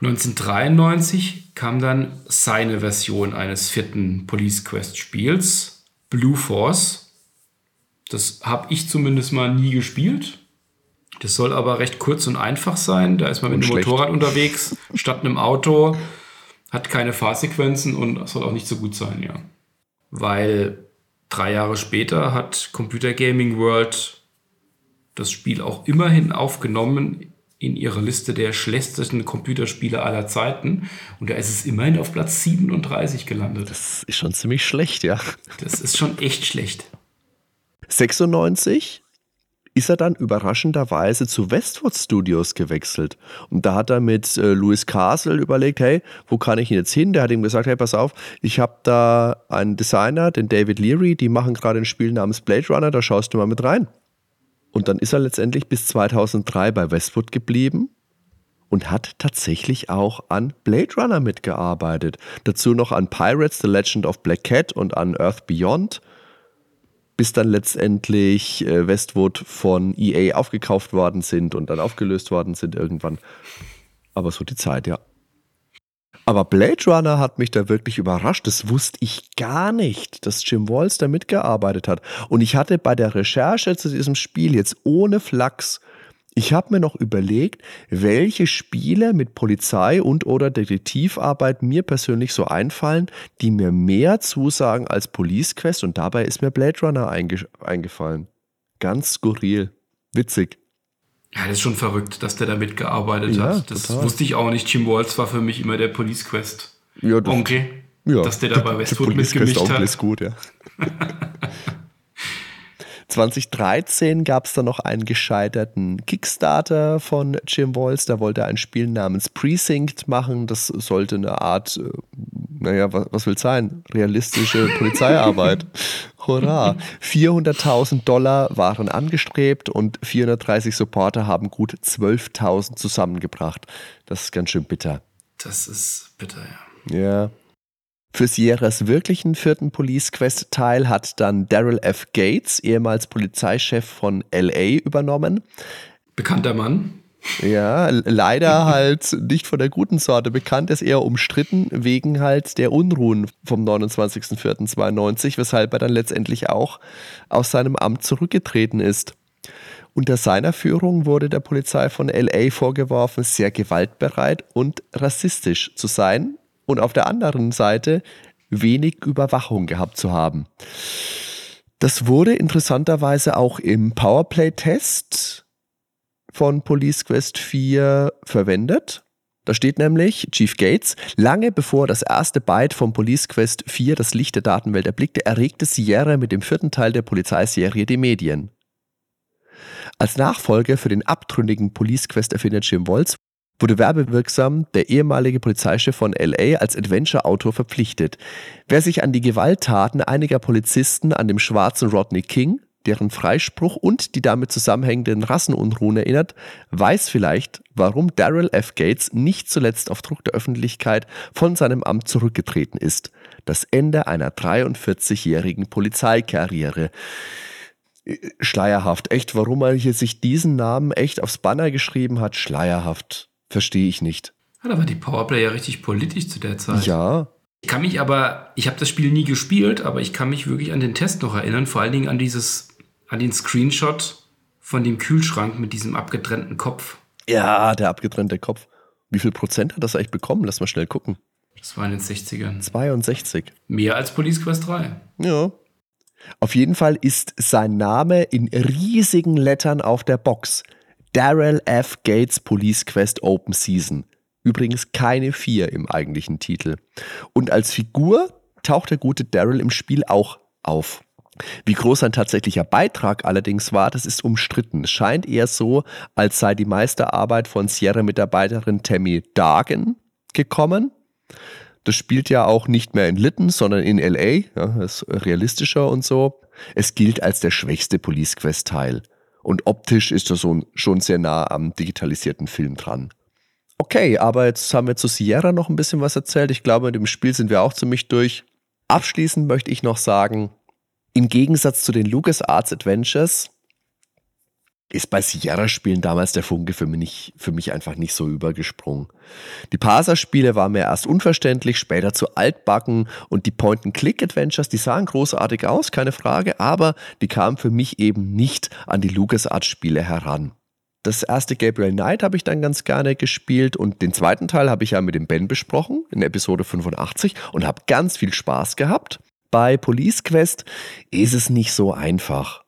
1993 kam dann seine Version eines vierten Police Quest Spiels, Blue Force. Das habe ich zumindest mal nie gespielt. Das soll aber recht kurz und einfach sein. Da ist man mit dem Motorrad unterwegs, statt einem Auto. Hat keine Fahrsequenzen und soll auch nicht so gut sein, ja. Weil drei Jahre später hat Computer Gaming World das Spiel auch immerhin aufgenommen in ihrer Liste der schlechtesten Computerspiele aller Zeiten. Und da ist es immerhin auf Platz 37 gelandet. Das ist schon ziemlich schlecht, ja. Das ist schon echt schlecht. 96 ist er dann überraschenderweise zu Westwood Studios gewechselt. Und da hat er mit äh, Louis Castle überlegt, hey, wo kann ich ihn jetzt hin? Der hat ihm gesagt, hey, pass auf, ich habe da einen Designer, den David Leary, die machen gerade ein Spiel namens Blade Runner, da schaust du mal mit rein. Und dann ist er letztendlich bis 2003 bei Westwood geblieben und hat tatsächlich auch an Blade Runner mitgearbeitet. Dazu noch an Pirates, The Legend of Black Cat und an Earth Beyond bis dann letztendlich äh, Westwood von EA aufgekauft worden sind und dann aufgelöst worden sind irgendwann. Aber so die Zeit, ja. Aber Blade Runner hat mich da wirklich überrascht. Das wusste ich gar nicht, dass Jim Walls da mitgearbeitet hat. Und ich hatte bei der Recherche zu diesem Spiel jetzt ohne Flachs ich habe mir noch überlegt, welche Spiele mit Polizei und oder Detektivarbeit mir persönlich so einfallen, die mir mehr zusagen als Police Quest und dabei ist mir Blade Runner einge eingefallen. Ganz skurril, witzig. Ja, das ist schon verrückt, dass der da mitgearbeitet ja, hat. Das total. wusste ich auch nicht. Jim Walls war für mich immer der Police Quest ja, das, Onkel. Ja, dass der da bei Westwood mitgemischt hat. ist gut, ja. 2013 gab es dann noch einen gescheiterten Kickstarter von Jim Walls. Da wollte er ein Spiel namens Precinct machen. Das sollte eine Art, äh, naja, was, was will es sein? Realistische Polizeiarbeit. Hurra! 400.000 Dollar waren angestrebt und 430 Supporter haben gut 12.000 zusammengebracht. Das ist ganz schön bitter. Das ist bitter, ja. Ja. Für Sierras wirklichen vierten Police Quest Teil hat dann Daryl F. Gates, ehemals Polizeichef von LA, übernommen. Bekannter Mann. Ja, leider halt nicht von der guten Sorte bekannt, ist eher umstritten wegen halt der Unruhen vom 29.04.92, weshalb er dann letztendlich auch aus seinem Amt zurückgetreten ist. Unter seiner Führung wurde der Polizei von LA vorgeworfen, sehr gewaltbereit und rassistisch zu sein, und auf der anderen Seite wenig Überwachung gehabt zu haben. Das wurde interessanterweise auch im Powerplay-Test von Police Quest 4 verwendet. Da steht nämlich Chief Gates, lange bevor das erste Byte von Police Quest 4 das Licht der Datenwelt erblickte, erregte Sierra mit dem vierten Teil der Polizeiserie die Medien. Als Nachfolger für den abtrünnigen Police Quest-Erfinder Jim Waltz wurde werbewirksam der ehemalige Polizeichef von LA als Adventure-Autor verpflichtet. Wer sich an die Gewalttaten einiger Polizisten an dem schwarzen Rodney King, deren Freispruch und die damit zusammenhängenden Rassenunruhen erinnert, weiß vielleicht, warum Daryl F. Gates nicht zuletzt auf Druck der Öffentlichkeit von seinem Amt zurückgetreten ist. Das Ende einer 43-jährigen Polizeikarriere schleierhaft. Echt, warum er hier sich diesen Namen echt aufs Banner geschrieben hat, schleierhaft. Verstehe ich nicht. Ja, da war die Powerplay ja richtig politisch zu der Zeit. Ja. Ich kann mich aber, ich habe das Spiel nie gespielt, aber ich kann mich wirklich an den Test noch erinnern, vor allen Dingen an dieses an den Screenshot von dem Kühlschrank mit diesem abgetrennten Kopf. Ja, der abgetrennte Kopf. Wie viel Prozent hat das eigentlich bekommen? Lass mal schnell gucken. Das war in den 60ern. 62. Mehr als Police Quest 3. Ja. Auf jeden Fall ist sein Name in riesigen Lettern auf der Box. Daryl F. Gates Police Quest Open Season. Übrigens keine 4 im eigentlichen Titel. Und als Figur taucht der gute Daryl im Spiel auch auf. Wie groß sein tatsächlicher Beitrag allerdings war, das ist umstritten. Es scheint eher so, als sei die meiste Arbeit von Sierra-Mitarbeiterin Tammy Dagen gekommen. Das spielt ja auch nicht mehr in Lytton, sondern in LA. Ja, das ist realistischer und so. Es gilt als der schwächste Police Quest Teil. Und optisch ist das schon sehr nah am digitalisierten Film dran. Okay, aber jetzt haben wir zu Sierra noch ein bisschen was erzählt. Ich glaube, mit dem Spiel sind wir auch ziemlich durch. Abschließend möchte ich noch sagen, im Gegensatz zu den LucasArts Adventures ist bei Sierra-Spielen damals der Funke für mich, für mich einfach nicht so übergesprungen. Die Parser-Spiele waren mir erst unverständlich, später zu altbacken und die Point-and-Click-Adventures, die sahen großartig aus, keine Frage, aber die kamen für mich eben nicht an die LucasArts-Spiele heran. Das erste Gabriel Knight habe ich dann ganz gerne gespielt und den zweiten Teil habe ich ja mit dem Ben besprochen in Episode 85 und habe ganz viel Spaß gehabt. Bei Police Quest ist es nicht so einfach.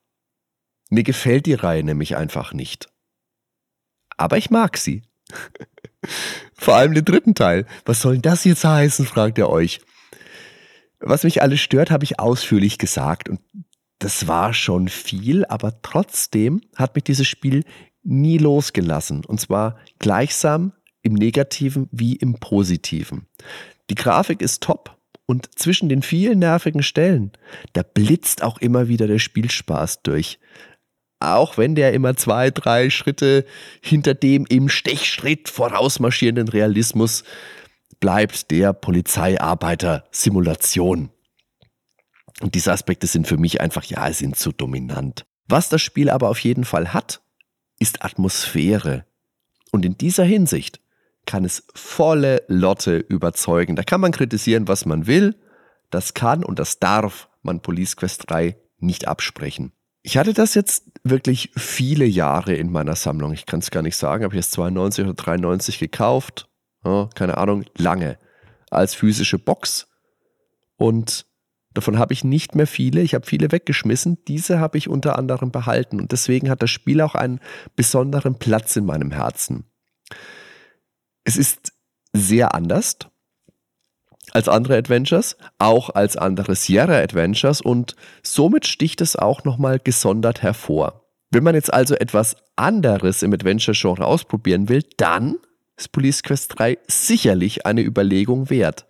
Mir gefällt die Reihe nämlich einfach nicht. Aber ich mag sie. Vor allem den dritten Teil. Was soll das jetzt heißen, fragt ihr euch. Was mich alles stört, habe ich ausführlich gesagt. Und das war schon viel, aber trotzdem hat mich dieses Spiel nie losgelassen. Und zwar gleichsam im negativen wie im positiven. Die Grafik ist top und zwischen den vielen nervigen Stellen, da blitzt auch immer wieder der Spielspaß durch auch wenn der immer zwei, drei Schritte hinter dem im Stechschritt vorausmarschierenden Realismus bleibt der Polizeiarbeiter-Simulation. Und diese Aspekte sind für mich einfach, ja, sind zu dominant. Was das Spiel aber auf jeden Fall hat, ist Atmosphäre. Und in dieser Hinsicht kann es volle Lotte überzeugen. Da kann man kritisieren, was man will. Das kann und das darf man Police Quest 3 nicht absprechen. Ich hatte das jetzt wirklich viele Jahre in meiner Sammlung. Ich kann es gar nicht sagen, habe ich es 92 oder 93 gekauft. Ja, keine Ahnung, lange. Als physische Box. Und davon habe ich nicht mehr viele. Ich habe viele weggeschmissen. Diese habe ich unter anderem behalten. Und deswegen hat das Spiel auch einen besonderen Platz in meinem Herzen. Es ist sehr anders als andere Adventures, auch als andere Sierra Adventures und somit sticht es auch nochmal gesondert hervor. Wenn man jetzt also etwas anderes im Adventure-Genre ausprobieren will, dann ist Police Quest 3 sicherlich eine Überlegung wert.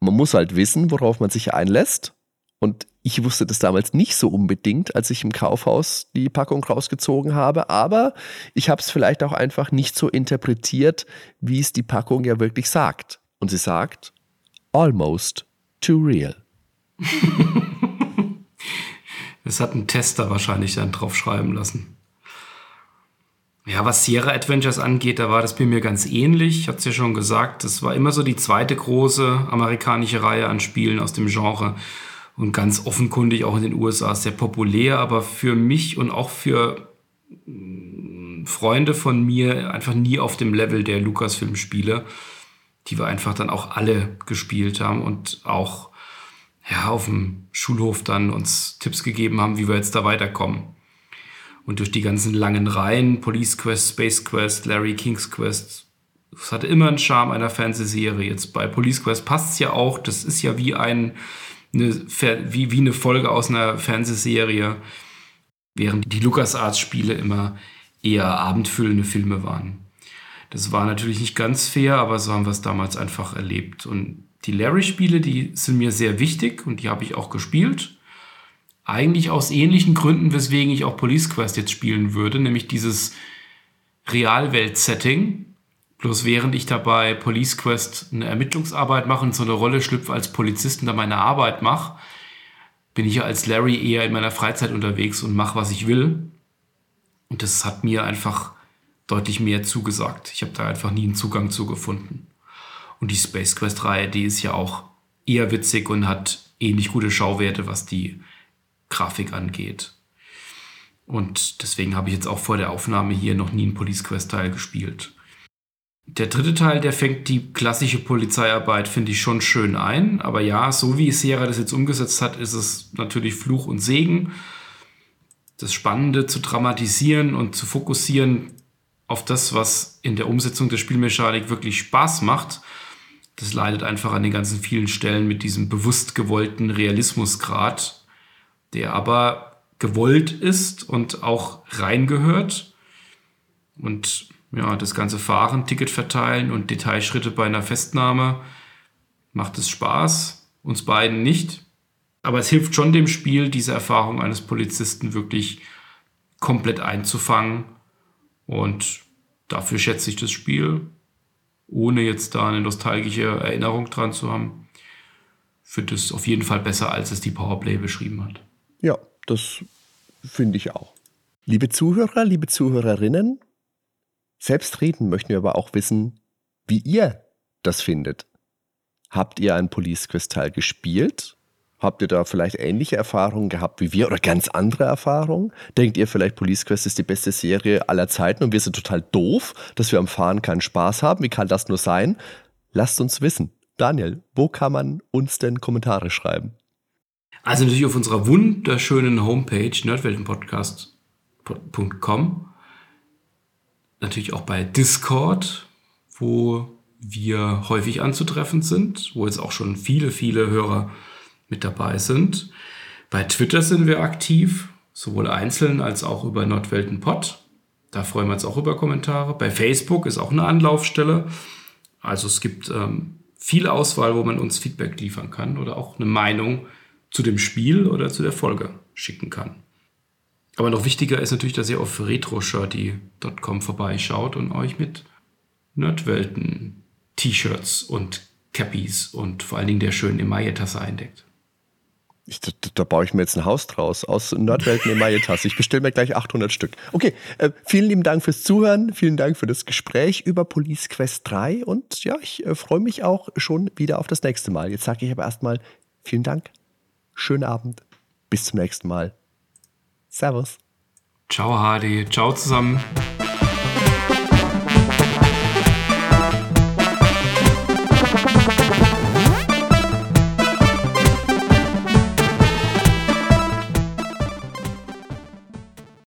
Man muss halt wissen, worauf man sich einlässt. Und ich wusste das damals nicht so unbedingt, als ich im Kaufhaus die Packung rausgezogen habe. Aber ich habe es vielleicht auch einfach nicht so interpretiert, wie es die Packung ja wirklich sagt. Und sie sagt, almost too real. das hat ein Tester wahrscheinlich dann drauf schreiben lassen. Ja, was Sierra Adventures angeht, da war das bei mir ganz ähnlich. Ich hatte es ja schon gesagt, das war immer so die zweite große amerikanische Reihe an Spielen aus dem Genre und ganz offenkundig auch in den USA sehr populär, aber für mich und auch für mm, Freunde von mir einfach nie auf dem Level der Lucasfilm-Spiele die wir einfach dann auch alle gespielt haben und auch ja, auf dem Schulhof dann uns Tipps gegeben haben, wie wir jetzt da weiterkommen. Und durch die ganzen langen Reihen, Police Quest, Space Quest, Larry King's Quest, es hatte immer einen Charme einer Fernsehserie. Jetzt bei Police Quest passt es ja auch, das ist ja wie ein, eine, wie, wie eine Folge aus einer Fernsehserie, während die LucasArts-Spiele immer eher abendfüllende Filme waren. Das war natürlich nicht ganz fair, aber so haben wir es damals einfach erlebt. Und die Larry-Spiele, die sind mir sehr wichtig und die habe ich auch gespielt. Eigentlich aus ähnlichen Gründen, weswegen ich auch Police Quest jetzt spielen würde, nämlich dieses Realwelt-Setting. Bloß während ich dabei Police Quest eine Ermittlungsarbeit mache und so eine Rolle schlüpfe als Polizist und da meine Arbeit mache, bin ich ja als Larry eher in meiner Freizeit unterwegs und mache, was ich will. Und das hat mir einfach deutlich mehr zugesagt. Ich habe da einfach nie einen Zugang zu gefunden. Und die Space Quest-Reihe, die ist ja auch eher witzig und hat ähnlich gute Schauwerte, was die Grafik angeht. Und deswegen habe ich jetzt auch vor der Aufnahme hier noch nie einen Police Quest Teil gespielt. Der dritte Teil, der fängt die klassische Polizeiarbeit, finde ich, schon schön ein. Aber ja, so wie Sierra das jetzt umgesetzt hat, ist es natürlich Fluch und Segen. Das Spannende zu dramatisieren und zu fokussieren auf das, was in der Umsetzung der Spielmechanik wirklich Spaß macht, das leidet einfach an den ganzen vielen Stellen mit diesem bewusst gewollten Realismusgrad, der aber gewollt ist und auch reingehört. Und ja, das ganze Fahren, Ticket verteilen und Detailschritte bei einer Festnahme macht es Spaß, uns beiden nicht. Aber es hilft schon dem Spiel, diese Erfahrung eines Polizisten wirklich komplett einzufangen. Und dafür schätze ich das Spiel, ohne jetzt da eine nostalgische Erinnerung dran zu haben, finde es auf jeden Fall besser, als es die Powerplay beschrieben hat. Ja, das finde ich auch. Liebe Zuhörer, liebe Zuhörerinnen, Selbstredend möchten wir aber auch wissen, wie ihr das findet. Habt ihr ein Police Crystal gespielt? Habt ihr da vielleicht ähnliche Erfahrungen gehabt wie wir oder ganz andere Erfahrungen? Denkt ihr vielleicht, Police Quest ist die beste Serie aller Zeiten und wir sind total doof, dass wir am Fahren keinen Spaß haben? Wie kann das nur sein? Lasst uns wissen. Daniel, wo kann man uns denn Kommentare schreiben? Also natürlich auf unserer wunderschönen Homepage nerdweltenpodcast.com natürlich auch bei Discord, wo wir häufig anzutreffen sind, wo jetzt auch schon viele, viele Hörer mit dabei sind. Bei Twitter sind wir aktiv, sowohl einzeln als auch über Nordweltenpod. Da freuen wir uns auch über Kommentare. Bei Facebook ist auch eine Anlaufstelle. Also es gibt ähm, viel Auswahl, wo man uns Feedback liefern kann oder auch eine Meinung zu dem Spiel oder zu der Folge schicken kann. Aber noch wichtiger ist natürlich, dass ihr auf retroshirty.com vorbeischaut und euch mit Nerdwelten T-Shirts und Cappies und vor allen Dingen der schönen Emaille-Tasse eindeckt. Ich, da, da, baue ich mir jetzt ein Haus draus aus Nordwelten Emaille-Tasse. Ich bestelle mir gleich 800 Stück. Okay, äh, vielen lieben Dank fürs Zuhören. Vielen Dank für das Gespräch über Police Quest 3. Und ja, ich äh, freue mich auch schon wieder auf das nächste Mal. Jetzt sage ich aber erstmal vielen Dank. Schönen Abend. Bis zum nächsten Mal. Servus. Ciao, Hardy. Ciao zusammen.